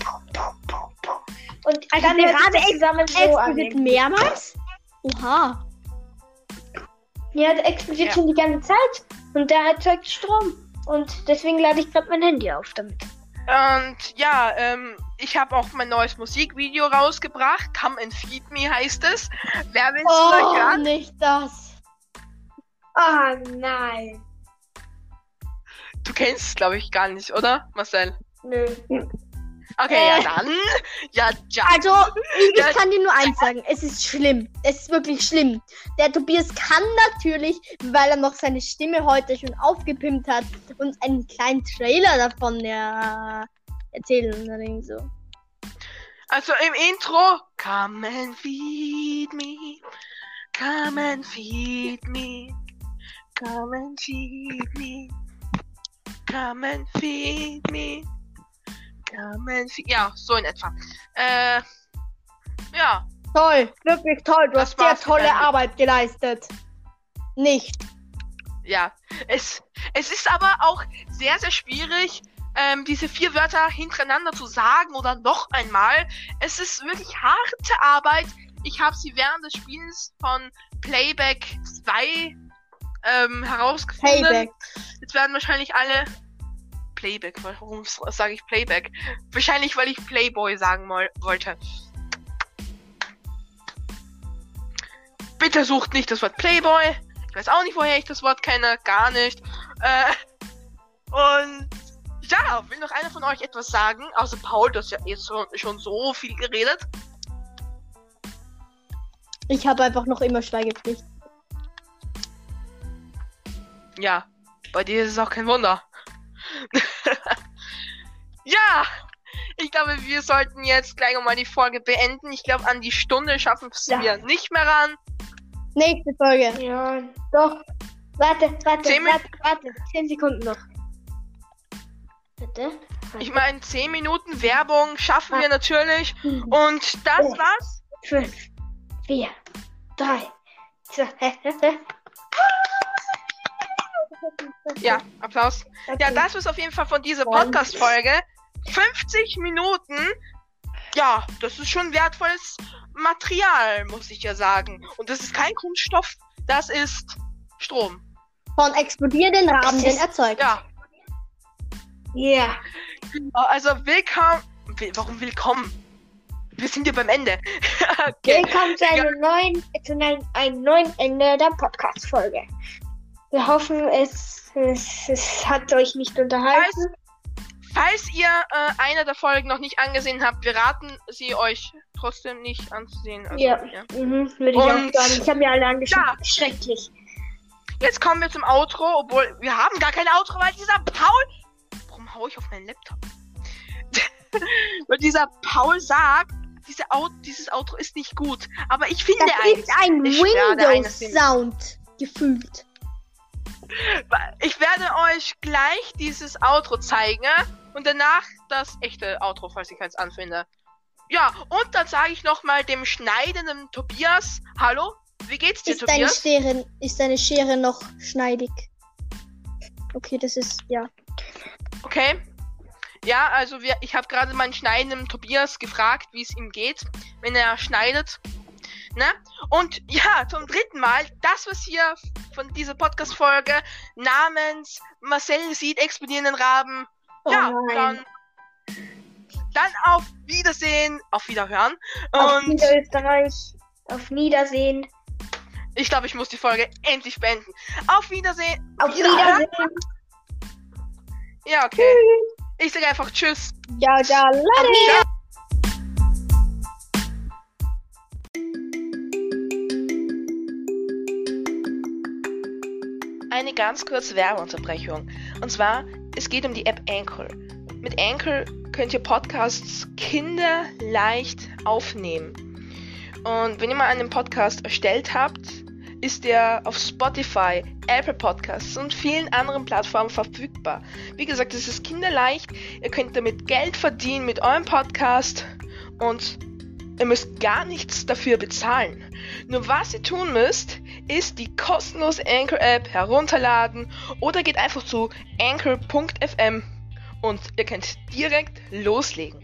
und Also dann der Rabe zusammen so Explodiert mehrmals? Oha. Ja, der explodiert Ja. schon die ganze Zeit und der erzeugt Strom und deswegen lade ich gerade mein Handy auf damit. Und ja, ähm, ich habe auch mein neues Musikvideo rausgebracht. Come and Feed Me heißt es. Wer will es Oh, nicht das. Oh nein. Du kennst es, glaube ich, gar nicht, oder, Marcel? Nö. Okay, Äh. ja dann. Ja, ja. Also, ich, Ja. kann dir nur eins sagen. Es ist schlimm. Es ist wirklich schlimm. Der Tobias kann natürlich, weil er noch seine Stimme heute schon aufgepimpt hat, uns einen kleinen Trailer davon ja, erzählen oder irgendwie so. Also im Intro. Come and feed me. Come and feed me. Come and feed me. Come and feed me. Come and feed. Ja, so in etwa. Äh. Ja. Toll, wirklich toll. Du Das hast sehr tolle Arbeit geleistet. Nicht. Ja. Es, es ist aber auch sehr, sehr schwierig, ähm, diese vier Wörter hintereinander zu sagen oder noch einmal. Es ist wirklich harte Arbeit. Ich habe sie während des Spiels von Playback 2 ähm, herausgefunden. Payback. Jetzt werden wahrscheinlich alle Playback. Warum sage ich Playback? Wahrscheinlich, weil ich Playboy sagen wollte. Bitte sucht nicht das Wort Playboy. Ich weiß auch nicht, woher ich das Wort kenne. Gar nicht. Äh, und ja, will noch einer von euch etwas sagen? Außer Paul, du hast ja jetzt schon, schon so viel geredet. Ich habe einfach noch immer Schweigepflicht. Ja, bei dir ist es auch kein Wunder. ja, ich glaube, wir sollten jetzt gleich mal die Folge beenden. Ich glaube, an die Stunde schaffen Ja. wir nicht mehr ran. Nächste Folge. Ja, doch. Warte, warte, Zehn warte, warte. Zehn Sekunden noch. Bitte? Ich meine, 10 Minuten Werbung schaffen wir natürlich. Fünf, Und das Ja. war's. fünf, vier, drei, zwei. Ja, Applaus. Ja, das ist auf jeden Fall von dieser Podcast-Folge. 50 Minuten. Ja, das ist schon wertvolles Material, muss ich ja sagen. Und das ist kein Kunststoff, das ist Strom. Von explodierenden Raben den erzeugt. Ja, Ja. also willkommen. Will- Warum willkommen? Wir sind ja beim Ende. okay. Willkommen zu einem neuen, zu einem, einem neuen Ende der Podcast-Folge. Wir hoffen, es, es, es hat euch nicht unterhalten. Falls ihr äh, eine der Folgen noch nicht angesehen habt, wir raten sie euch trotzdem nicht anzusehen. Also, Ja. Mhm, würde ich auch sagen. Ich habe mir alle angeschaut. Ja. Schrecklich. Jetzt kommen wir zum Outro, obwohl wir haben gar kein Outro, weil dieser Paul. Warum hau ich auf meinen Laptop? weil dieser Paul sagt, diese Out dieses Outro ist nicht gut. Aber ich finde Das eins. ist ein. Windows-Sound gefühlt. Ich werde euch gleich dieses Outro zeigen und danach das echte Outro, falls ich eins anfinde. Ja, und dann sage ich nochmal dem schneidenden Tobias, hallo, wie geht's dir, Ist deine, Tobias? Schere, ist deine Schere noch schneidig? Okay, das ist, ja. Okay. Ja, also wir, ich habe gerade meinen schneidenden Tobias gefragt, wie es ihm geht, wenn er schneidet. Ne? Und ja, zum dritten Mal, das was hier von dieser Podcast-Folge namens Marcel sieht explodierenden Raben. Oh ja, nein. dann, dann auf Wiedersehen, auf Wiederhören. Auf Und Niederösterreich. Auf Niedersehen. ich glaube, ich muss die Folge endlich beenden. Auf Wiedersehen. Auf Wiederhören. Wiedersehen. Ja, okay. Ich sage einfach Tschüss. Ciao, ciao, Leute. Eine ganz kurze Werbeunterbrechung. Und zwar, es geht um die App Anchor. Mit Anchor könnt ihr Podcasts kinderleicht aufnehmen. Und wenn ihr mal einen Podcast erstellt habt, ist der auf Spotify, Apple Podcasts und vielen anderen Plattformen verfügbar. Wie gesagt, es ist kinderleicht. Ihr könnt damit Geld verdienen mit eurem Podcast und ihr müsst gar nichts dafür bezahlen. Nur was ihr tun müsst, ist die kostenlose Anchor App herunterladen oder geht einfach zu anchor.fm und ihr könnt direkt loslegen.